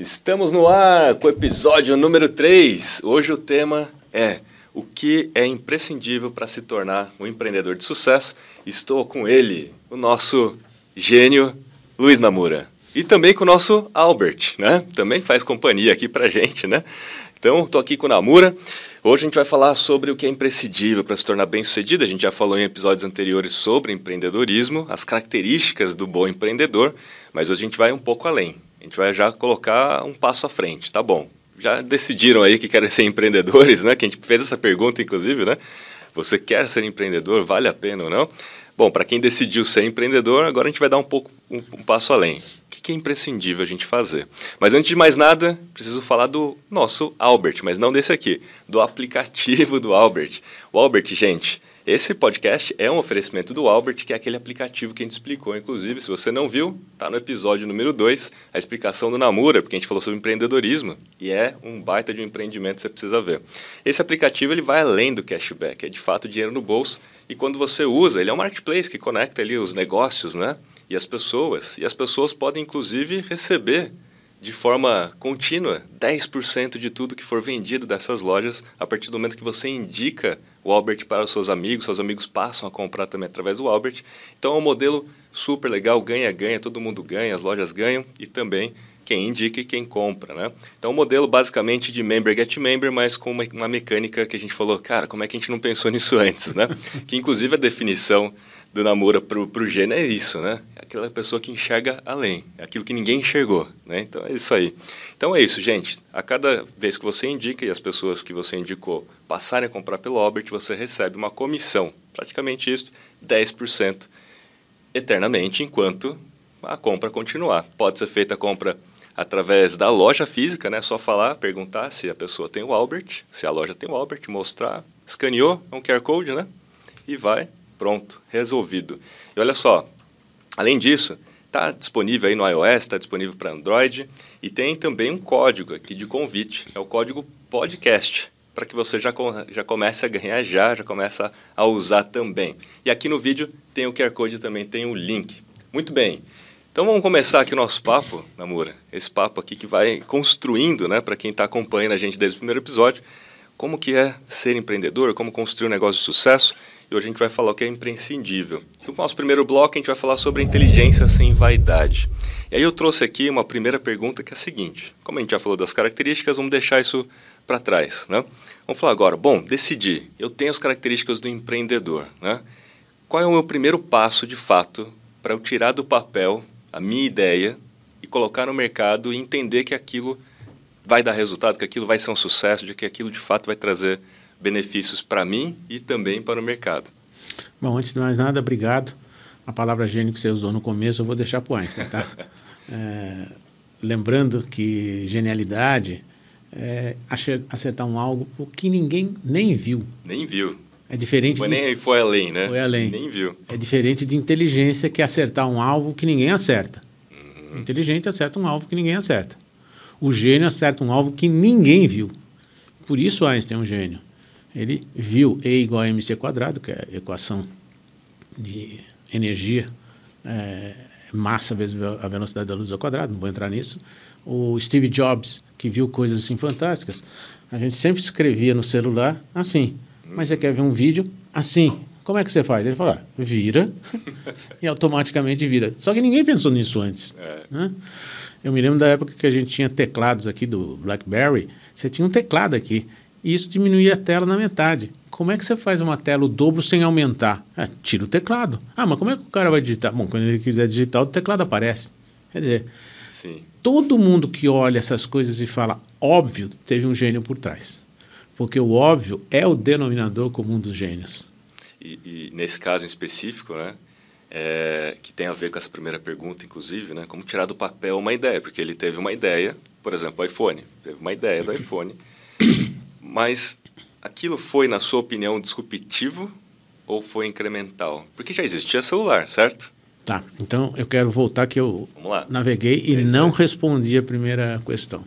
Estamos no ar com o episódio número 3. Hoje o tema é o que é imprescindível para se tornar um empreendedor de sucesso. Estou com ele, o nosso gênio Luiz Namura. E também com o nosso Albert, né? Também faz companhia aqui para gente, né? Então, estou aqui com o Namura. Hoje a gente vai falar sobre o que é imprescindível para se tornar bem-sucedido. A gente já falou em episódios anteriores sobre empreendedorismo, as características do bom empreendedor, mas hoje a gente vai um pouco além. A gente vai já colocar um passo à frente, tá bom? Já decidiram aí que querem ser empreendedores, né? Que a gente fez essa pergunta, inclusive, né? Você quer ser empreendedor? Vale a pena ou não? Bom, para quem decidiu ser empreendedor, agora a gente vai dar um pouco um, um passo além que é imprescindível a gente fazer. Mas antes de mais nada, preciso falar do nosso Albert, mas não desse aqui, do aplicativo do Albert. O Albert, gente, esse podcast é um oferecimento do Albert, que é aquele aplicativo que a gente explicou. Inclusive, se você não viu, está no episódio número 2, a explicação do Namura, porque a gente falou sobre empreendedorismo. E é um baita de um empreendimento que você precisa ver. Esse aplicativo ele vai além do cashback, é de fato dinheiro no bolso. E quando você usa, ele é um marketplace que conecta ali os negócios, né? e as pessoas. E as pessoas podem, inclusive, receber de forma contínua 10% de tudo que for vendido dessas lojas a partir do momento que você indica o Albert para os seus amigos, seus amigos passam a comprar também através do Albert. Então é um modelo super legal, ganha-ganha, todo mundo ganha, as lojas ganham e também quem indica e quem compra, né? Então, um modelo basicamente de member get member, mas com uma, uma mecânica que a gente falou, cara, como é que a gente não pensou nisso antes, né? que inclusive a definição do namoro para o gênio é isso, né? É aquela pessoa que enxerga além, é aquilo que ninguém enxergou, né? Então é isso aí. Então é isso, gente. A cada vez que você indica e as pessoas que você indicou passarem a comprar pelo Albert, você recebe uma comissão, praticamente isso, 10% eternamente, enquanto a compra continuar. Pode ser feita a compra através da loja física, né? Só falar, perguntar se a pessoa tem o Albert, se a loja tem o Albert, mostrar, escaneou, é um QR Code, né? E vai, pronto, resolvido. E olha só, além disso, está disponível aí no iOS, está disponível para Android e tem também um código aqui de convite, é o código podcast, para que você já, já comece a ganhar já, já comece a usar também. E aqui no vídeo tem o QR Code também, tem o link. Muito bem. Então vamos começar aqui o nosso papo, Namura. Esse papo aqui que vai construindo, né, para quem está acompanhando a gente desde o primeiro episódio, como que é ser empreendedor, como construir um negócio de sucesso. E hoje a gente vai falar o que é imprescindível. No nosso primeiro bloco a gente vai falar sobre inteligência sem vaidade. E aí eu trouxe aqui uma primeira pergunta que é a seguinte: como a gente já falou das características, vamos deixar isso para trás, né? Vamos falar agora. Bom, decidi. Eu tenho as características do empreendedor, né? Qual é o meu primeiro passo de fato para eu tirar do papel a minha ideia e colocar no mercado e entender que aquilo vai dar resultado, que aquilo vai ser um sucesso, de que aquilo de fato vai trazer benefícios para mim e também para o mercado. Bom, antes de mais nada, obrigado. A palavra gênio que você usou no começo eu vou deixar para o Einstein, tá? é, lembrando que genialidade é acertar um algo que ninguém nem viu. Nem viu. É diferente. Foi, de... nem, foi além, né? Foi além. Nem viu. É diferente de inteligência, que é acertar um alvo que ninguém acerta. Uhum. Inteligente acerta um alvo que ninguém acerta. O gênio acerta um alvo que ninguém viu. Por isso Einstein é um gênio. Ele viu E igual a mc quadrado, que é a equação de energia, é, massa vezes a velocidade da luz ao quadrado, não vou entrar nisso. O Steve Jobs, que viu coisas assim fantásticas, a gente sempre escrevia no celular assim, mas você quer ver um vídeo assim. Como é que você faz? Ele fala, ah, vira e automaticamente vira. Só que ninguém pensou nisso antes. É. Né? Eu me lembro da época que a gente tinha teclados aqui do BlackBerry. Você tinha um teclado aqui e isso diminuía a tela na metade. Como é que você faz uma tela o dobro sem aumentar? É, tira o teclado. Ah, mas como é que o cara vai digitar? Bom, quando ele quiser digitar, o teclado aparece. Quer dizer, Sim. todo mundo que olha essas coisas e fala óbvio, teve um gênio por trás porque o óbvio é o denominador comum dos gênios. E, e nesse caso em específico, né, é, que tem a ver com essa primeira pergunta, inclusive, né, como tirar do papel uma ideia, porque ele teve uma ideia, por exemplo, o iPhone, teve uma ideia do iPhone, mas aquilo foi, na sua opinião, disruptivo ou foi incremental? Porque já existia celular, certo? Tá, então eu quero voltar que eu naveguei e é não respondi a primeira questão.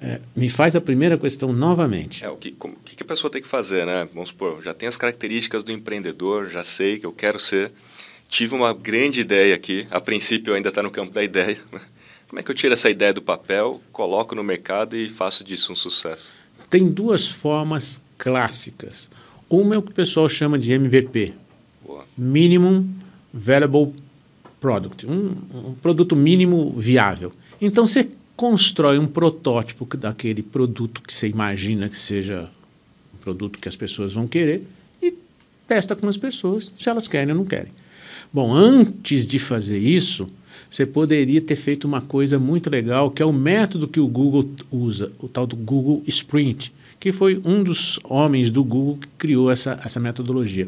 É, me faz a primeira questão novamente. É, o que, como, que, a pessoa tem que fazer, né? Vamos supor, já tem as características do empreendedor, já sei que eu quero ser. Tive uma grande ideia aqui, a princípio ainda está no campo da ideia. Como é que eu tiro essa ideia do papel, coloco no mercado e faço disso um sucesso? Tem duas formas clássicas. Uma é o que o pessoal chama de MVP, Boa. Minimum Valuable Product, um, um produto mínimo viável. Então você constrói um protótipo daquele produto que você imagina que seja um produto que as pessoas vão querer e testa com as pessoas se elas querem ou não querem. Bom, antes de fazer isso, você poderia ter feito uma coisa muito legal, que é o método que o Google usa, o tal do Google Sprint, que foi um dos homens do Google que criou essa, essa metodologia.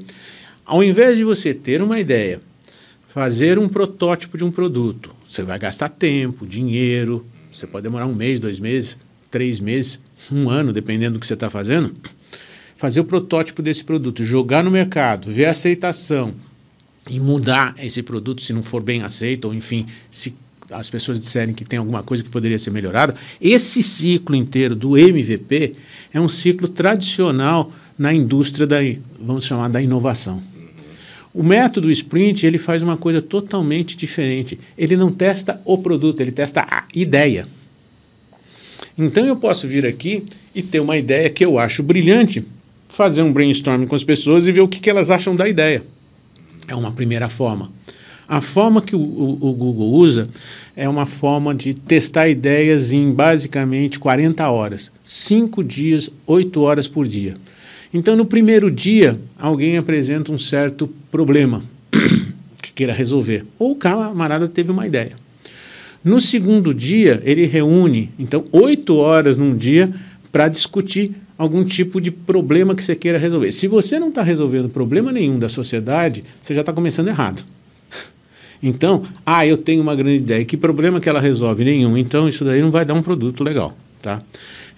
Ao invés de você ter uma ideia, fazer um protótipo de um produto, você vai gastar tempo, dinheiro, você pode demorar um mês, dois meses, três meses, um ano, dependendo do que você está fazendo. Fazer o protótipo desse produto, jogar no mercado, ver a aceitação, e mudar esse produto se não for bem aceito, ou enfim, se as pessoas disserem que tem alguma coisa que poderia ser melhorada, esse ciclo inteiro do MVP é um ciclo tradicional na indústria da, vamos chamar, da inovação. O método Sprint ele faz uma coisa totalmente diferente. Ele não testa o produto, ele testa a ideia. Então eu posso vir aqui e ter uma ideia que eu acho brilhante, fazer um brainstorming com as pessoas e ver o que, que elas acham da ideia. É uma primeira forma. A forma que o, o, o, Google usa é uma forma de testar ideias em basicamente 40 horas, 5 dias, 8 horas por dia. Então, no primeiro dia, alguém apresenta um certo problema que queira resolver, ou o camarada teve uma ideia. No segundo dia, ele reúne, então, 8 horas num dia para discutir algum tipo de problema que você queira resolver. Se você não está resolvendo problema nenhum da sociedade, você já está começando errado. Então, ah, eu tenho uma grande ideia. Que problema que ela resolve? Nenhum. Então, isso daí não vai dar um produto legal. Tá?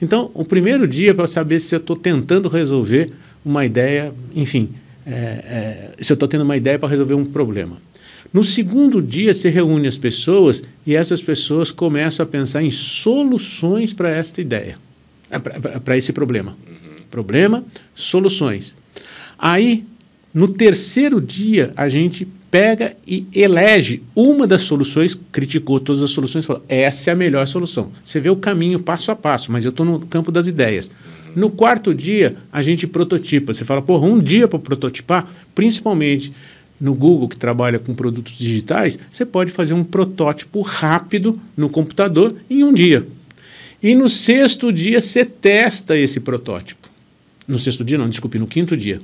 Então, o primeiro dia é para saber se eu estou tentando resolver uma ideia, enfim, é, é, se eu estou tendo uma ideia para resolver um problema. No segundo dia, você reúne as pessoas e essas pessoas começam a pensar em soluções para esta ideia. É, para esse problema. Uhum. Problema, soluções. Aí, no terceiro dia, a gente pega e elege uma das soluções, criticou todas as soluções, falou: essa é a melhor solução. Você vê o caminho passo a passo, mas eu estou no campo das ideias. No quarto dia, a gente prototipa. Você fala, porra, um dia para prototipar, principalmente no Google, que trabalha com produtos digitais, você pode fazer um protótipo rápido no computador em um dia. E no sexto dia você testa esse protótipo. No sexto dia, não, desculpe, no quinto dia.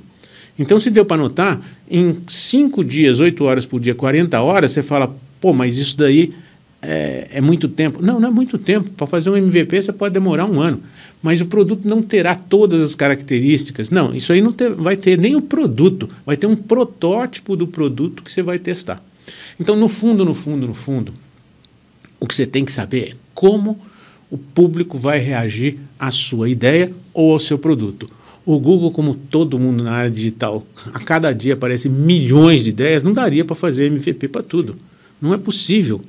Então, se deu para notar, em cinco dias, oito horas por dia, 40 horas, você fala, pô, mas isso daí é, é muito tempo. Não, não é muito tempo. Para fazer um MVP você pode demorar um ano. Mas o produto não terá todas as características. Não, isso aí não ter, vai ter nem o produto, vai ter um protótipo do produto que você vai testar. Então, no fundo, no fundo, no fundo, o que você tem que saber é como o público vai reagir à sua ideia ou ao seu produto. O Google, como todo mundo na área digital, a cada dia aparecem milhões de ideias, não daria para fazer MVP para tudo. Não é possível.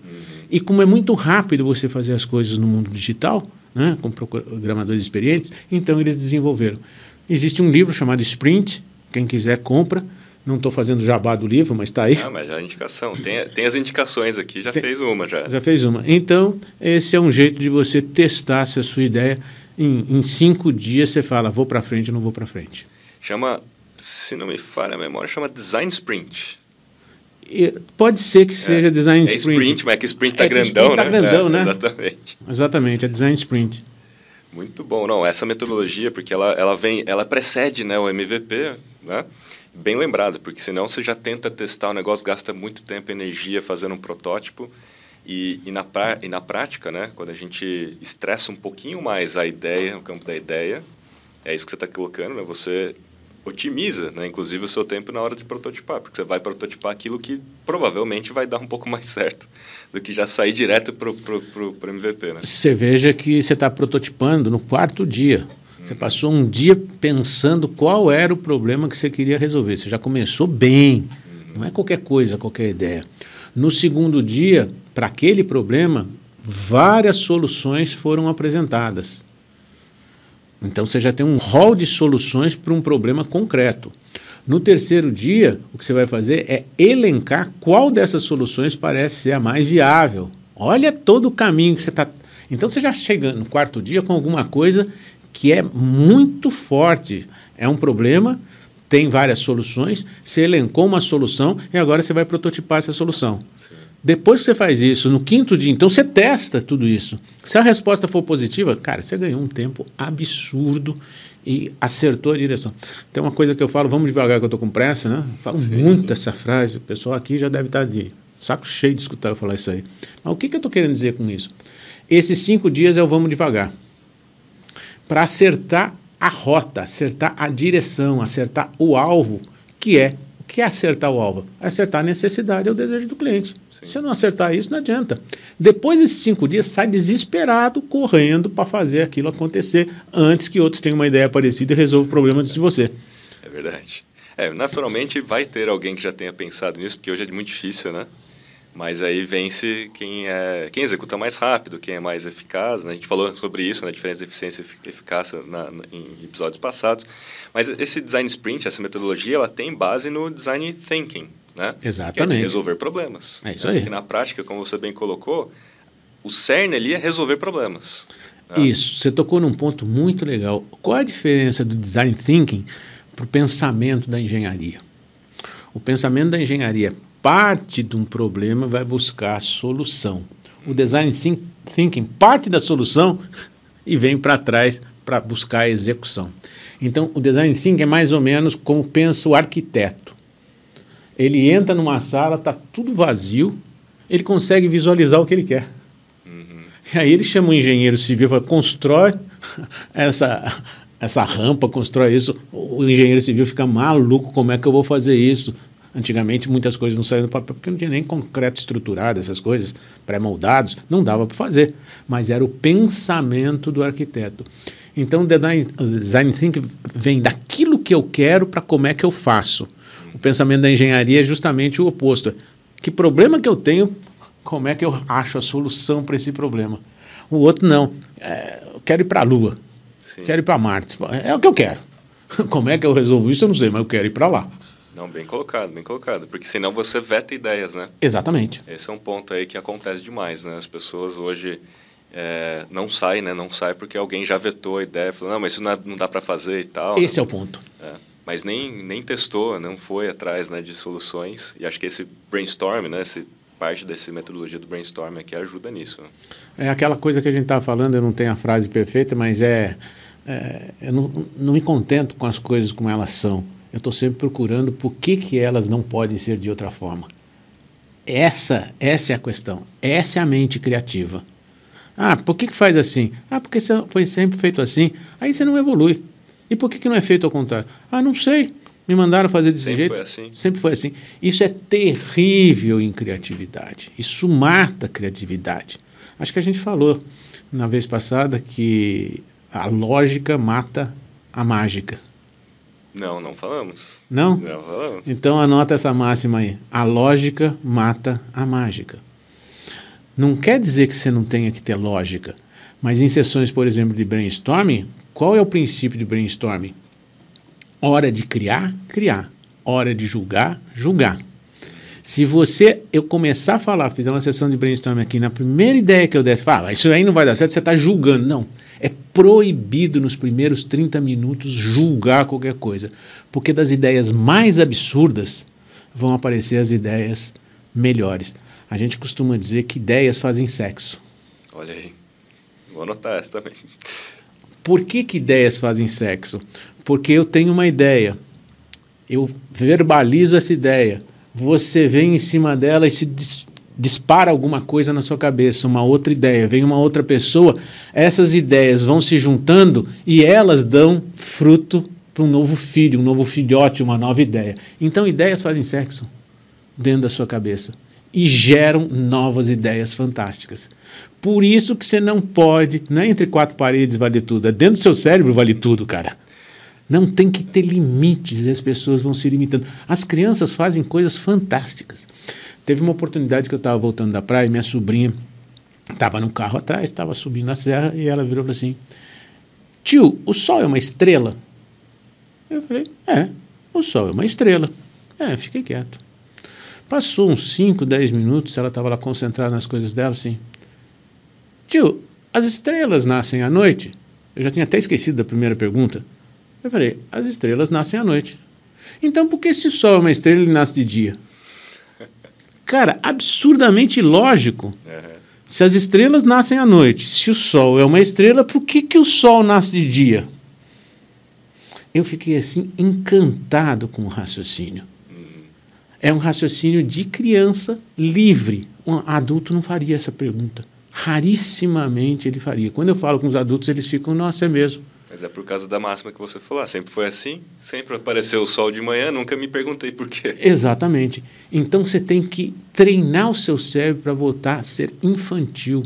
E como é muito rápido você fazer as coisas no mundo digital, né, com programadores experientes, então eles desenvolveram. Existe um livro chamado Sprint, quem quiser compra, não estou fazendo jabá do livro, mas está aí. Ah, mas já é indicação. Tem, tem as indicações aqui, já tem, fez uma já. Já fez uma. Então, esse é um jeito de você testar se a sua ideia, em, em cinco dias você fala, vou para frente ou não vou para frente. Chama, se não me falha a memória, chama Design Sprint. E pode ser que é, seja é, Design é Sprint. sprint, mas é que Sprint está é grandão, sprint tá né? grandão, é, né? Exatamente. Exatamente, é Design Sprint. Muito bom. Não, essa metodologia, porque ela, ela vem, ela precede né, o MVP, né? Bem lembrado, porque senão você já tenta testar o negócio, gasta muito tempo e energia fazendo um protótipo. E, e, na, e na prática, né, quando a gente estressa um pouquinho mais a ideia, o campo da ideia, é isso que você está colocando, né, você otimiza, né, inclusive, o seu tempo na hora de prototipar, porque você vai prototipar aquilo que provavelmente vai dar um pouco mais certo do que já sair direto para o MVP. Né? Você veja que você está prototipando no quarto dia. Você passou um dia pensando qual era o problema que você queria resolver. Você já começou bem. Não é qualquer coisa, qualquer ideia. No segundo dia, para aquele problema, várias soluções foram apresentadas. Então você já tem um rol de soluções para um problema concreto. No terceiro dia, o que você vai fazer é elencar qual dessas soluções parece ser a mais viável Olha todo o caminho que você está. Então você já chega no quarto dia com alguma coisa que é muito forte. É um problema, tem várias soluções, você elencou uma solução e agora você vai prototipar essa solução. Sim. Depois que você faz isso, no quinto dia, então você testa tudo isso. Se a resposta for positiva, cara, você ganhou um tempo absurdo e acertou a direção. Tem uma coisa que eu falo, vamos devagar que eu estou com pressa, né? falo Sim. muito essa frase, o pessoal aqui já deve estar de saco cheio de escutar eu falar isso aí. Mas o que, que eu estou querendo dizer com isso? Esses cinco dias é o vamos devagar. Para acertar a rota, acertar a direção, acertar o alvo, que é o que é acertar o alvo? Acertar a necessidade e o desejo do cliente. Sim. Se eu não acertar isso, não adianta. Depois desses cinco dias, sai desesperado, correndo para fazer aquilo acontecer antes que outros tenham uma ideia parecida e resolvam o problema antes de você. É verdade. É, naturalmente vai ter alguém que já tenha pensado nisso, porque hoje é muito difícil, né? Mas aí vence quem, é, quem executa mais rápido, quem é mais eficaz. Né? A gente falou sobre isso, né? a diferença de eficiência e eficácia na, na, em episódios passados. Mas esse design sprint, essa metodologia, ela tem base no design thinking, né? Exatamente. Que é resolver problemas. É isso aí. Porque na prática, como você bem colocou, o cerne ali é resolver problemas. Né? Isso. Você tocou num ponto muito legal. Qual a diferença do design thinking para o pensamento da engenharia? O pensamento da engenharia parte de um problema vai buscar a solução. O design thinking parte da solução e vem para trás para buscar a execução. Então, o design thinking é mais ou menos como pensa o arquiteto. Ele entra numa sala, está tudo vazio, ele consegue visualizar o que ele quer. Uhum. E aí ele chama o engenheiro civil e fala, constrói essa, essa rampa, constrói isso. O engenheiro civil fica maluco, como é que eu vou fazer isso? Antigamente muitas coisas não saíam do papel porque não tinha nem concreto estruturado, essas coisas pré-moldados, não dava para fazer. Mas era o pensamento do arquiteto. Então o design, design thinking vem daquilo que eu quero para como é que eu faço. O pensamento da engenharia é justamente o oposto. Que problema que eu tenho, como é que eu acho a solução para esse problema? O outro não. É, eu quero ir para a Lua. Sim. Quero ir para Marte. É o que eu quero. Como é que eu resolvo isso, eu não sei, mas eu quero ir para lá. Não, bem colocado, bem colocado. Porque senão você veta ideias, né? Exatamente. Esse é um ponto aí que acontece demais, né? As pessoas hoje é, não saem, né? Não saem porque alguém já vetou a ideia, falou, não, mas isso não, é, não dá para fazer e tal. Esse né? é o ponto. É, mas nem, nem testou, não foi atrás né, de soluções. E acho que esse brainstorm, né? Esse, parte dessa metodologia do brainstorm aqui ajuda nisso. É aquela coisa que a gente estava falando, eu não tenho a frase perfeita, mas é, é eu não, não me contento com as coisas como elas são eu estou sempre procurando por que, que elas não podem ser de outra forma. Essa, essa é a questão. Essa é a mente criativa. Ah, por que, que faz assim? Ah, porque foi sempre feito assim. Aí você não evolui. E por que, que não é feito ao contrário? Ah, não sei. Me mandaram fazer desse sempre jeito. Sempre foi assim. Sempre foi assim. Isso é terrível em criatividade. Isso mata a criatividade. Acho que a gente falou na vez passada que a lógica mata a mágica. Não, não falamos. Não? Não falamos. Então anota essa máxima aí. A lógica mata a mágica. Não quer dizer que você não tenha que ter lógica, mas em sessões, por exemplo, de brainstorming, qual é o princípio de brainstorming? Hora de criar, criar. Hora de julgar, julgar. Se você, eu começar a falar, fizer uma sessão de brainstorming aqui, na primeira ideia que eu der, fala, ah, isso aí não vai dar certo, você está julgando. Não. Proibido nos primeiros 30 minutos julgar qualquer coisa, porque das ideias mais absurdas vão aparecer as ideias melhores. A gente costuma dizer que ideias fazem sexo. Olha aí. Vou anotar essa também. Por que, que ideias fazem sexo? Porque eu tenho uma ideia, eu verbalizo essa ideia, você vem em cima dela e se dispara alguma coisa na sua cabeça, uma outra ideia, vem uma outra pessoa, essas ideias vão se juntando e elas dão fruto para um novo filho, um novo filhote, uma nova ideia. Então, ideias fazem sexo dentro da sua cabeça e geram novas ideias fantásticas. Por isso que você não pode, não é entre quatro paredes vale tudo, é dentro do seu cérebro vale tudo, cara. Não tem que ter limites as pessoas vão se limitando. As crianças fazem coisas fantásticas. Teve uma oportunidade que eu estava voltando da praia e minha sobrinha estava no carro atrás, estava subindo a serra e ela virou assim: Tio, o Sol é uma estrela? Eu falei: É, o Sol é uma estrela. É, fiquei quieto. Passou uns 5, 10 minutos, ela estava lá concentrada nas coisas dela, assim. Tio, as estrelas nascem à noite? Eu já tinha até esquecido da primeira pergunta. Eu falei, as estrelas nascem à noite. Então, por que se o Sol é uma estrela, ele nasce de dia? Cara, absurdamente lógico. Uhum. Se as estrelas nascem à noite, se o Sol é uma estrela, por que, que o Sol nasce de dia? Eu fiquei assim encantado com o raciocínio. É um raciocínio de criança livre. Um adulto não faria essa pergunta. Rarissimamente ele faria. Quando eu falo com os adultos, eles ficam, nossa, é mesmo. Mas é por causa da máxima que você falou. Ah, sempre foi assim, sempre apareceu o sol de manhã, nunca me perguntei por quê. Exatamente. Então você tem que treinar o seu cérebro para voltar a ser infantil.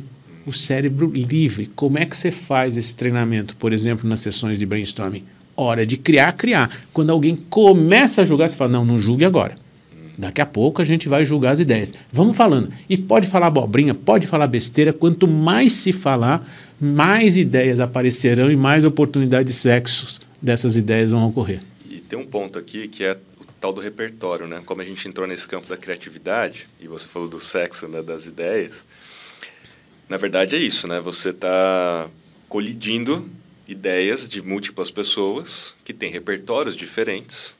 O cérebro livre. Como é que você faz esse treinamento, por exemplo, nas sessões de brainstorming? Hora de criar, criar. Quando alguém começa a julgar, você fala: não, não julgue agora. Daqui a pouco a gente vai julgar as ideias. Vamos falando. E pode falar abobrinha, pode falar besteira. Quanto mais se falar, mais ideias aparecerão e mais oportunidades de sexos dessas ideias vão ocorrer. E tem um ponto aqui que é o tal do repertório, né? Como a gente entrou nesse campo da criatividade, e você falou do sexo, né, das ideias, na verdade é isso, né? Você está colidindo ideias de múltiplas pessoas que têm repertórios diferentes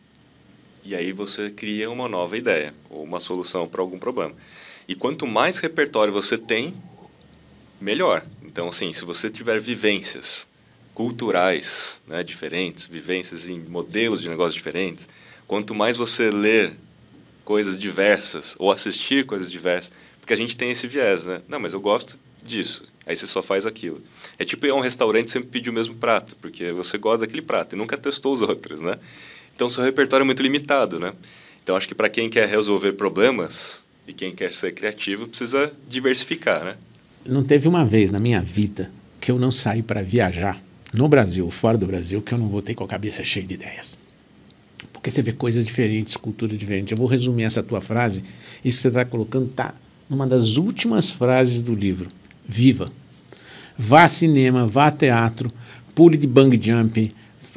e aí você cria uma nova ideia ou uma solução para algum problema. E quanto mais repertório você tem, melhor. Então, assim, se você tiver vivências culturais né, diferentes, vivências em modelos de negócios diferentes, quanto mais você ler coisas diversas ou assistir coisas diversas, porque a gente tem esse viés, né? Não, mas eu gosto disso. Aí você só faz aquilo. É tipo ir a um restaurante sempre pedir o mesmo prato, porque você gosta daquele prato e nunca testou os outros, né? Então, seu repertório é muito limitado, né? Então, acho que para quem quer resolver problemas e quem quer ser criativo, precisa diversificar, né? Não teve uma vez na minha vida que eu não saí para viajar no Brasil fora do Brasil que eu não voltei com a cabeça cheia de ideias. Porque você vê coisas diferentes, culturas diferentes. Eu vou resumir essa tua frase. Isso que você está colocando está numa das últimas frases do livro. Viva! Vá a cinema, vá a teatro, pule de bang jump,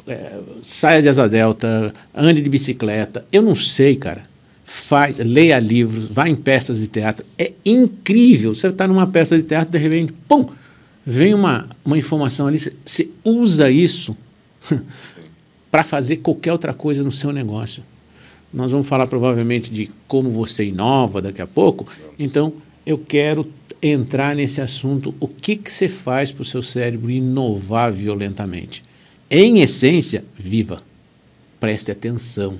é, saia de asa delta, ande de bicicleta. Eu não sei, cara. Faz, leia livros, vá em peças de teatro. É incrível. Você está numa peça de teatro, de repente, pum, vem uma, uma informação ali. Você usa isso para fazer qualquer outra coisa no seu negócio. Nós vamos falar provavelmente de como você inova daqui a pouco. Então, eu quero entrar nesse assunto. O que, que você faz para o seu cérebro inovar violentamente? Em essência, viva. Preste atenção.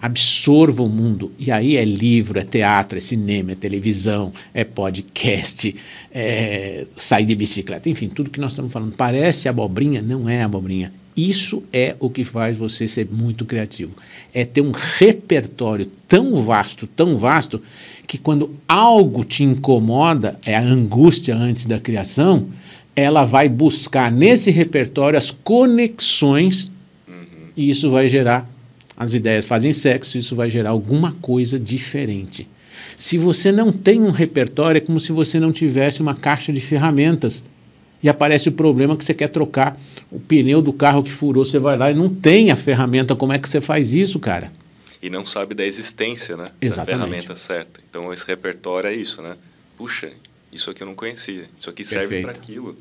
Absorva o mundo. E aí é livro, é teatro, é cinema, é televisão, é podcast, é sair de bicicleta, enfim, tudo que nós estamos falando. Parece abobrinha, não é abobrinha. Isso é o que faz você ser muito criativo. É ter um repertório tão vasto, tão vasto, que quando algo te incomoda, é a angústia antes da criação, ela vai buscar nesse repertório as conexões uhum. e isso vai gerar as ideias fazem sexo, isso vai gerar alguma coisa diferente. Se você não tem um repertório, é como se você não tivesse uma caixa de ferramentas e aparece o problema que você quer trocar o pneu do carro que furou, você vai lá e não tem a ferramenta. Como é que você faz isso, cara? E não sabe da existência, né? Exatamente. Da ferramenta certa. Então esse repertório é isso, né? Puxa, isso aqui eu não conhecia, isso aqui serve para aquilo.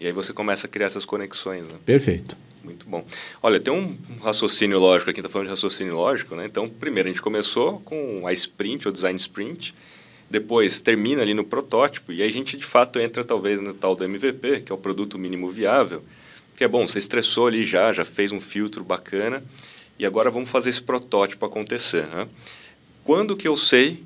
E aí você começa a criar essas conexões. Né? Perfeito. Muito bom. Olha, tem um raciocínio lógico aqui, está falando de raciocínio lógico, né? Então, primeiro a gente começou com a sprint, ou design sprint, depois termina ali no protótipo, e aí a gente de fato entra talvez no tal do MVP, que é o produto mínimo viável, que é bom, você estressou ali já, já fez um filtro bacana, e agora vamos fazer esse protótipo acontecer. Né? Quando que eu sei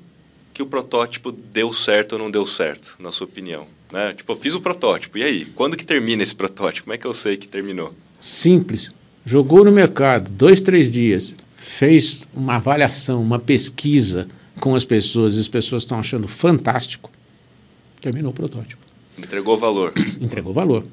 que o protótipo deu certo ou não deu certo, na sua opinião? Né? Tipo, eu fiz o protótipo, e aí? Quando que termina esse protótipo? Como é que eu sei que terminou? Simples. Jogou no mercado, dois, três dias, fez uma avaliação, uma pesquisa com as pessoas, e as pessoas estão achando fantástico, terminou o protótipo. Entregou valor. Entregou valor.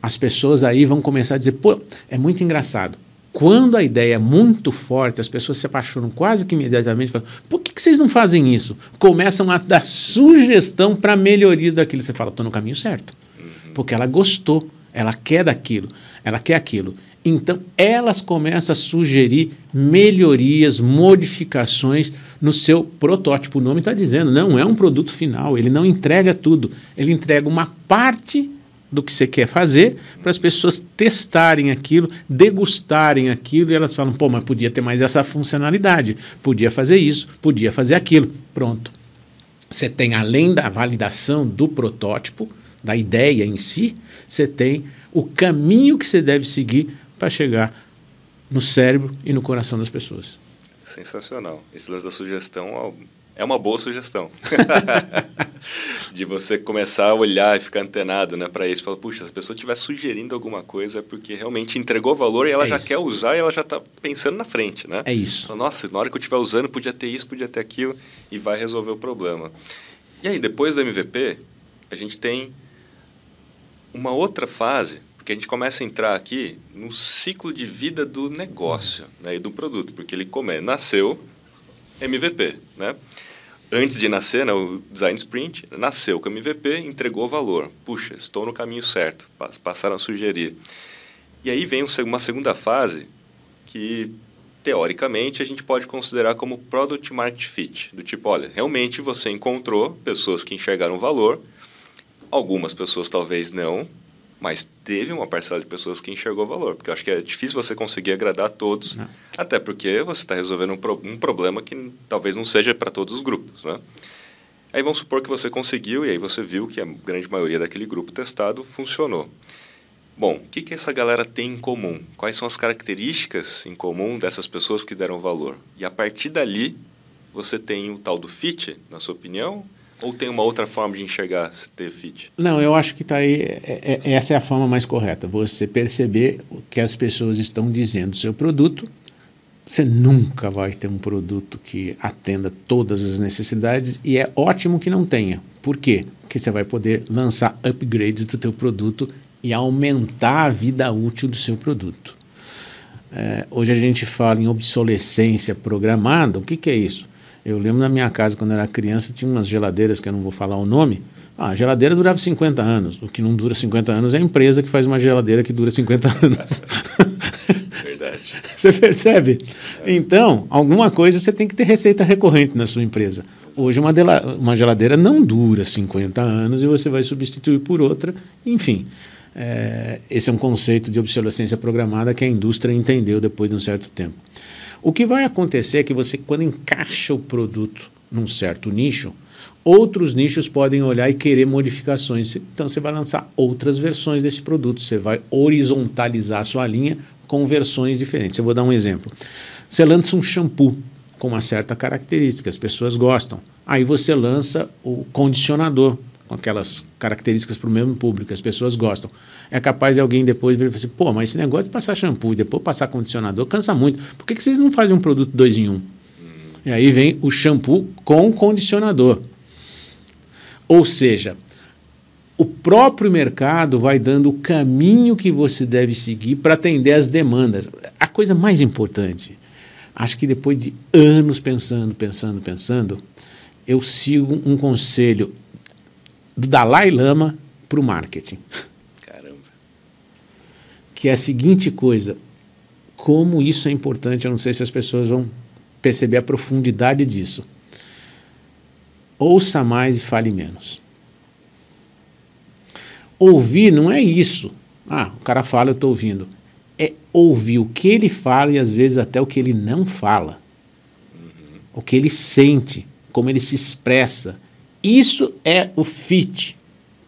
As pessoas aí vão começar a dizer, pô, é muito engraçado. Quando a ideia é muito forte, as pessoas se apaixonam quase que imediatamente. Falam, Por que, que vocês não fazem isso? Começam a dar sugestão para melhorias daquilo. Você fala, estou no caminho certo. Uhum. Porque ela gostou. ela quer daquilo, ela quer aquilo. Então, elas começam a sugerir melhorias, modificações no seu protótipo. O nome está dizendo, não é um produto final, ele não entrega tudo, ele entrega uma parte do que você quer fazer para as pessoas testarem aquilo, degustarem aquilo e elas falam, pô, mas podia ter mais essa funcionalidade, podia fazer isso, podia fazer aquilo. Pronto. Você tem, além da validação do protótipo, da ideia em si, você tem o caminho que você deve seguir para chegar no cérebro e no coração das pessoas. Sensacional. Esse lance da sugestão é uma boa sugestão. de você começar a olhar e ficar antenado né, para isso. Fala, puxa, se a pessoa estiver sugerindo alguma coisa é porque realmente entregou valor e ela é já isso. quer usar e ela já está pensando na frente, né? É isso. Fala, Nossa, na hora que eu estiver usando, podia ter isso, podia ter aquilo e vai resolver o problema. E aí, depois do MVP, a gente tem uma outra fase, porque a gente começa a entrar aqui no ciclo de vida do negócio né, e do produto, porque ele come, nasceu MVP, né? Antes de nascer, né, o Design Sprint, nasceu com MVP, entregou valor. Puxa, estou no caminho certo, passaram a sugerir. E aí vem uma segunda fase que, teoricamente, a gente pode considerar como Product Market Fit, do tipo, olha, realmente você encontrou pessoas que enxergaram valor, Algumas pessoas talvez não, mas teve uma parcela de pessoas que enxergou valor, porque eu acho que é difícil você conseguir agradar a todos, não. até porque você está resolvendo um, pro, um, problema que talvez não seja para todos os grupos, né? Aí vamos supor que você conseguiu e aí você viu que a grande maioria daquele grupo testado funcionou. Bom, o que, que essa galera tem em comum? Quais são as características em comum dessas pessoas que deram valor? E a partir dali, você tem o tal do fit, na sua opinião? Ou tem uma outra forma de enxergar ter fit? Não, eu acho que tá aí. É, é, essa é a forma mais correta. Você perceber o que as pessoas estão dizendo do seu produto. Você nunca vai ter um produto que atenda todas as necessidades e é ótimo que não tenha. Por quê? Porque você vai poder lançar upgrades do teu produto e aumentar a vida útil do seu produto. É, hoje a gente fala em obsolescência programada. O que, que é isso? Eu lembro na minha casa, quando eu era criança, tinha umas geladeiras que eu não vou falar o nome. Ah, a geladeira durava 50 anos. O que não dura 50 anos é a empresa que faz uma geladeira que dura 50 anos. Verdade. Você percebe? É. Então, alguma coisa você tem que ter receita recorrente na sua empresa. Hoje, uma, uma geladeira não dura 50 anos e você vai substituir por outra. Enfim, é, esse é um conceito de obsolescência programada que a indústria entendeu depois de um certo tempo. O que vai acontecer é que você, quando encaixa o produto num certo nicho, outros nichos podem olhar e querer modificações. Então você vai lançar outras versões desse produto, você vai horizontalizar a sua linha com versões diferentes. Eu vou dar um exemplo. Você lança um shampoo com uma certa característica, as pessoas gostam. Aí você lança o condicionador com aquelas características para o mesmo público, as pessoas gostam. É capaz de alguém depois vir e falar assim, pô, mas esse negócio de passar shampoo e depois passar condicionador cansa muito. Por que, que vocês não fazem um produto dois em um? E aí vem o shampoo com condicionador. Ou seja, o próprio mercado vai dando o caminho que você deve seguir para atender as demandas. A coisa mais importante, acho que depois de anos pensando, pensando, pensando, eu sigo um conselho do Dalai Lama para o marketing. Caramba. Que é a seguinte coisa: como isso é importante, eu não sei se as pessoas vão perceber a profundidade disso. Ouça mais e fale menos. Ouvir não é isso. Ah, o cara fala, eu estou ouvindo. É ouvir o que ele fala e às vezes até o que ele não fala. Uhum. O que ele sente, como ele se expressa isso é o fit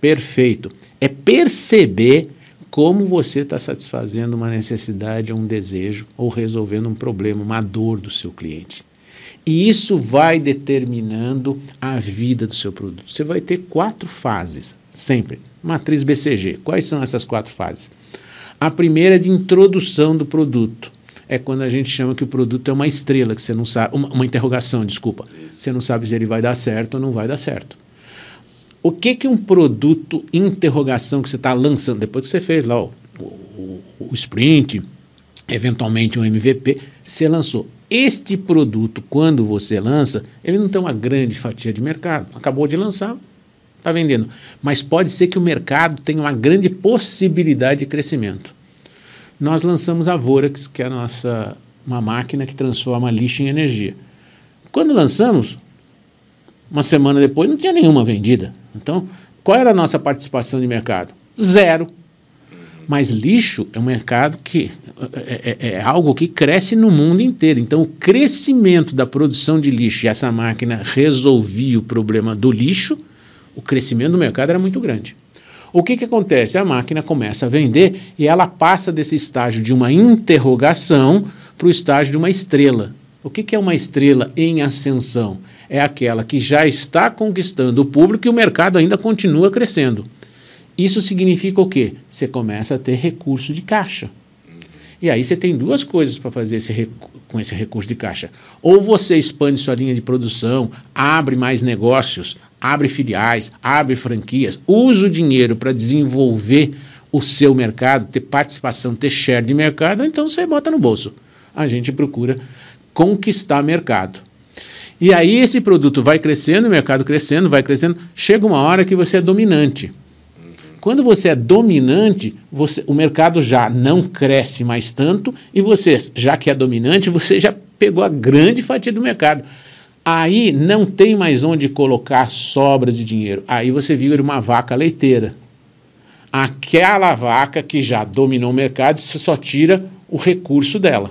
perfeito. É perceber como você está satisfazendo uma necessidade, um desejo ou resolvendo um problema, uma dor do seu cliente. E isso vai determinando a vida do seu produto. Você vai ter quatro fases, sempre. Matriz BCG. Quais são essas quatro fases? A primeira é de introdução do produto. É quando a gente chama que o produto é uma estrela, que você não sabe. Uma, uma interrogação, desculpa. Você não sabe se ele vai dar certo ou não vai dar certo. O que que um produto interrogação que você está lançando, depois que você fez lá o, o, o sprint, eventualmente um MVP, você lançou. Este produto, quando você lança, ele não tem uma grande fatia de mercado. Acabou de lançar, Está vendendo. Mas pode ser que o mercado tenha uma grande possibilidade de crescimento. Nós lançamos a Vorax, que é a nossa uma máquina que transforma lixo em energia. Quando lançamos, uma semana depois não tinha nenhuma vendida. Então, qual era a nossa participação de mercado? Zero. Mas lixo é um mercado que é, é, é, algo que cresce no mundo inteiro. Então, o crescimento da produção de lixo e essa máquina resolvia o problema do lixo, o crescimento do mercado era muito grande. O que, que acontece? A máquina começa a vender e ela passa desse estágio de uma interrogação para o estágio de uma estrela. O que, que é uma estrela em ascensão? É aquela que já está conquistando o público e o mercado ainda continua crescendo. Isso significa o quê? Você começa a ter recurso de caixa. E aí você tem duas coisas para fazer esse com esse recurso de caixa. Ou você expande sua linha de produção, abre mais negócios, abre filiais, abre franquias, usa o dinheiro para desenvolver o seu mercado, ter participação, ter share de mercado, então você bota no bolso. A gente procura conquistar mercado. E aí esse produto vai crescendo, o mercado crescendo, vai crescendo, chega uma hora que você é dominante. Quando você é dominante, você, o mercado já não cresce mais tanto e você, já que é dominante, você já pegou a grande fatia do mercado. Aí não tem mais onde colocar sobras de dinheiro. Aí você vira uma vaca leiteira. Aquela vaca que já dominou o mercado, você só tira o recurso dela.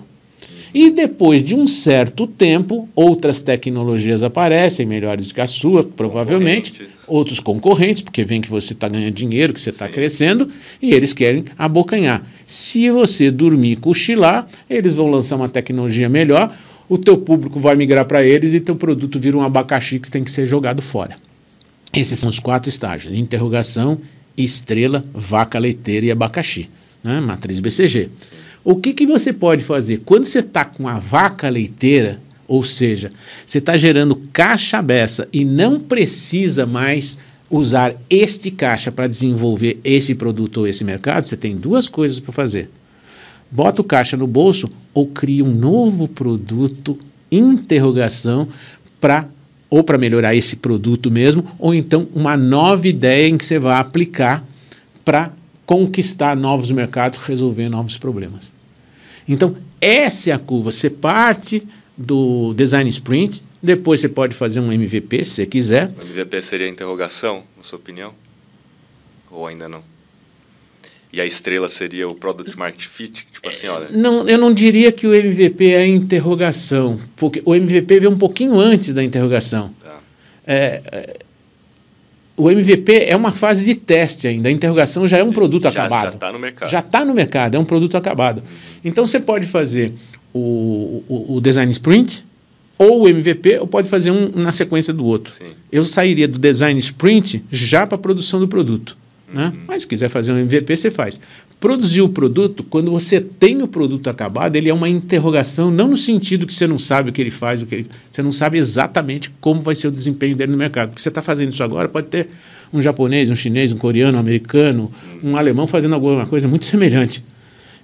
E depois de um certo tempo, outras tecnologias aparecem, melhores que a sua, provavelmente, outros concorrentes, porque vem que você está ganhando dinheiro, que você está crescendo, e eles querem abocanhar. Se você dormir e cochilar, eles vão lançar uma tecnologia melhor, o teu público vai migrar para eles e teu produto vira um abacaxi que tem que ser jogado fora. Esses são os quatro estágios: interrogação, estrela, vaca leiteira e abacaxi, né? matriz BCG. O que, que você pode fazer? Quando você está com a vaca leiteira, ou seja, você está gerando caixa beça e não precisa mais usar este caixa para desenvolver esse produto ou esse mercado, você tem duas coisas para fazer. Bota o caixa no bolso ou cria um novo produto, interrogação, para ou para melhorar esse produto mesmo, ou então uma nova ideia em que você vai aplicar para conquistar novos mercados, resolver novos problemas. Então, essa é a curva. Você parte do design sprint, depois você pode fazer um MVP se você quiser. O MVP seria interrogação, na sua opinião? Ou ainda não? E a estrela seria o Product Market Fit? Tipo assim, olha... Não, eu não diria que o MVP é a interrogação, porque o MVP veio um pouquinho antes da interrogação. Tá. É, é o MVP é uma fase de teste ainda. A interrogação já é um produto já, acabado. Já está no mercado. Já está no mercado, é um produto acabado. Uhum. Então você pode fazer o, o, o, design sprint ou o MVP, ou pode fazer um na sequência do outro. Sim. Eu sairia do design sprint já para a produção do produto. Né? Mas se quiser fazer um MVP, você faz. Produzir o produto, quando você tem o produto acabado, ele é uma interrogação, não no sentido que você não sabe o que ele faz, o que ele, você não sabe exatamente como vai ser o desempenho dele no mercado. Porque você está fazendo isso agora, pode ter um japonês, um chinês, um coreano, um americano, um alemão fazendo alguma coisa muito semelhante.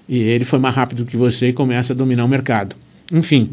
E ele foi mais rápido que você e começa a dominar o mercado. Enfim,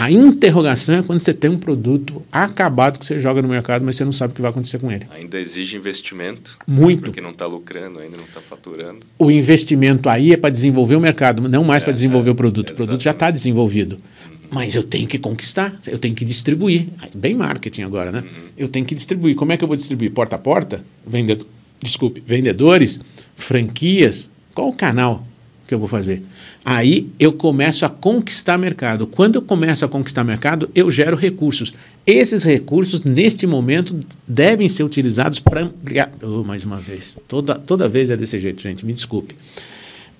a interrogação é quando você tem um produto acabado que você joga no mercado, mas você não sabe o que vai acontecer com ele. Ainda exige investimento. Muito. Porque não está lucrando, ainda não está faturando. O investimento aí é para desenvolver o mercado, não mais é, para desenvolver é, o produto. O produto já está desenvolvido. Uhum. Mas eu tenho que conquistar, eu tenho que distribuir. Bem marketing agora, né? Uhum. Eu tenho que distribuir. Como é que eu vou distribuir? Porta a porta? Vendedor, desculpe, vendedores? Franquias? Qual o canal? Que eu vou fazer? Aí eu começo a conquistar mercado. Quando eu começo a conquistar mercado, eu gero recursos. Esses recursos, neste momento, devem ser utilizados para ampliar. Oh, mais uma vez. Toda, toda vez é desse jeito, gente, me desculpe.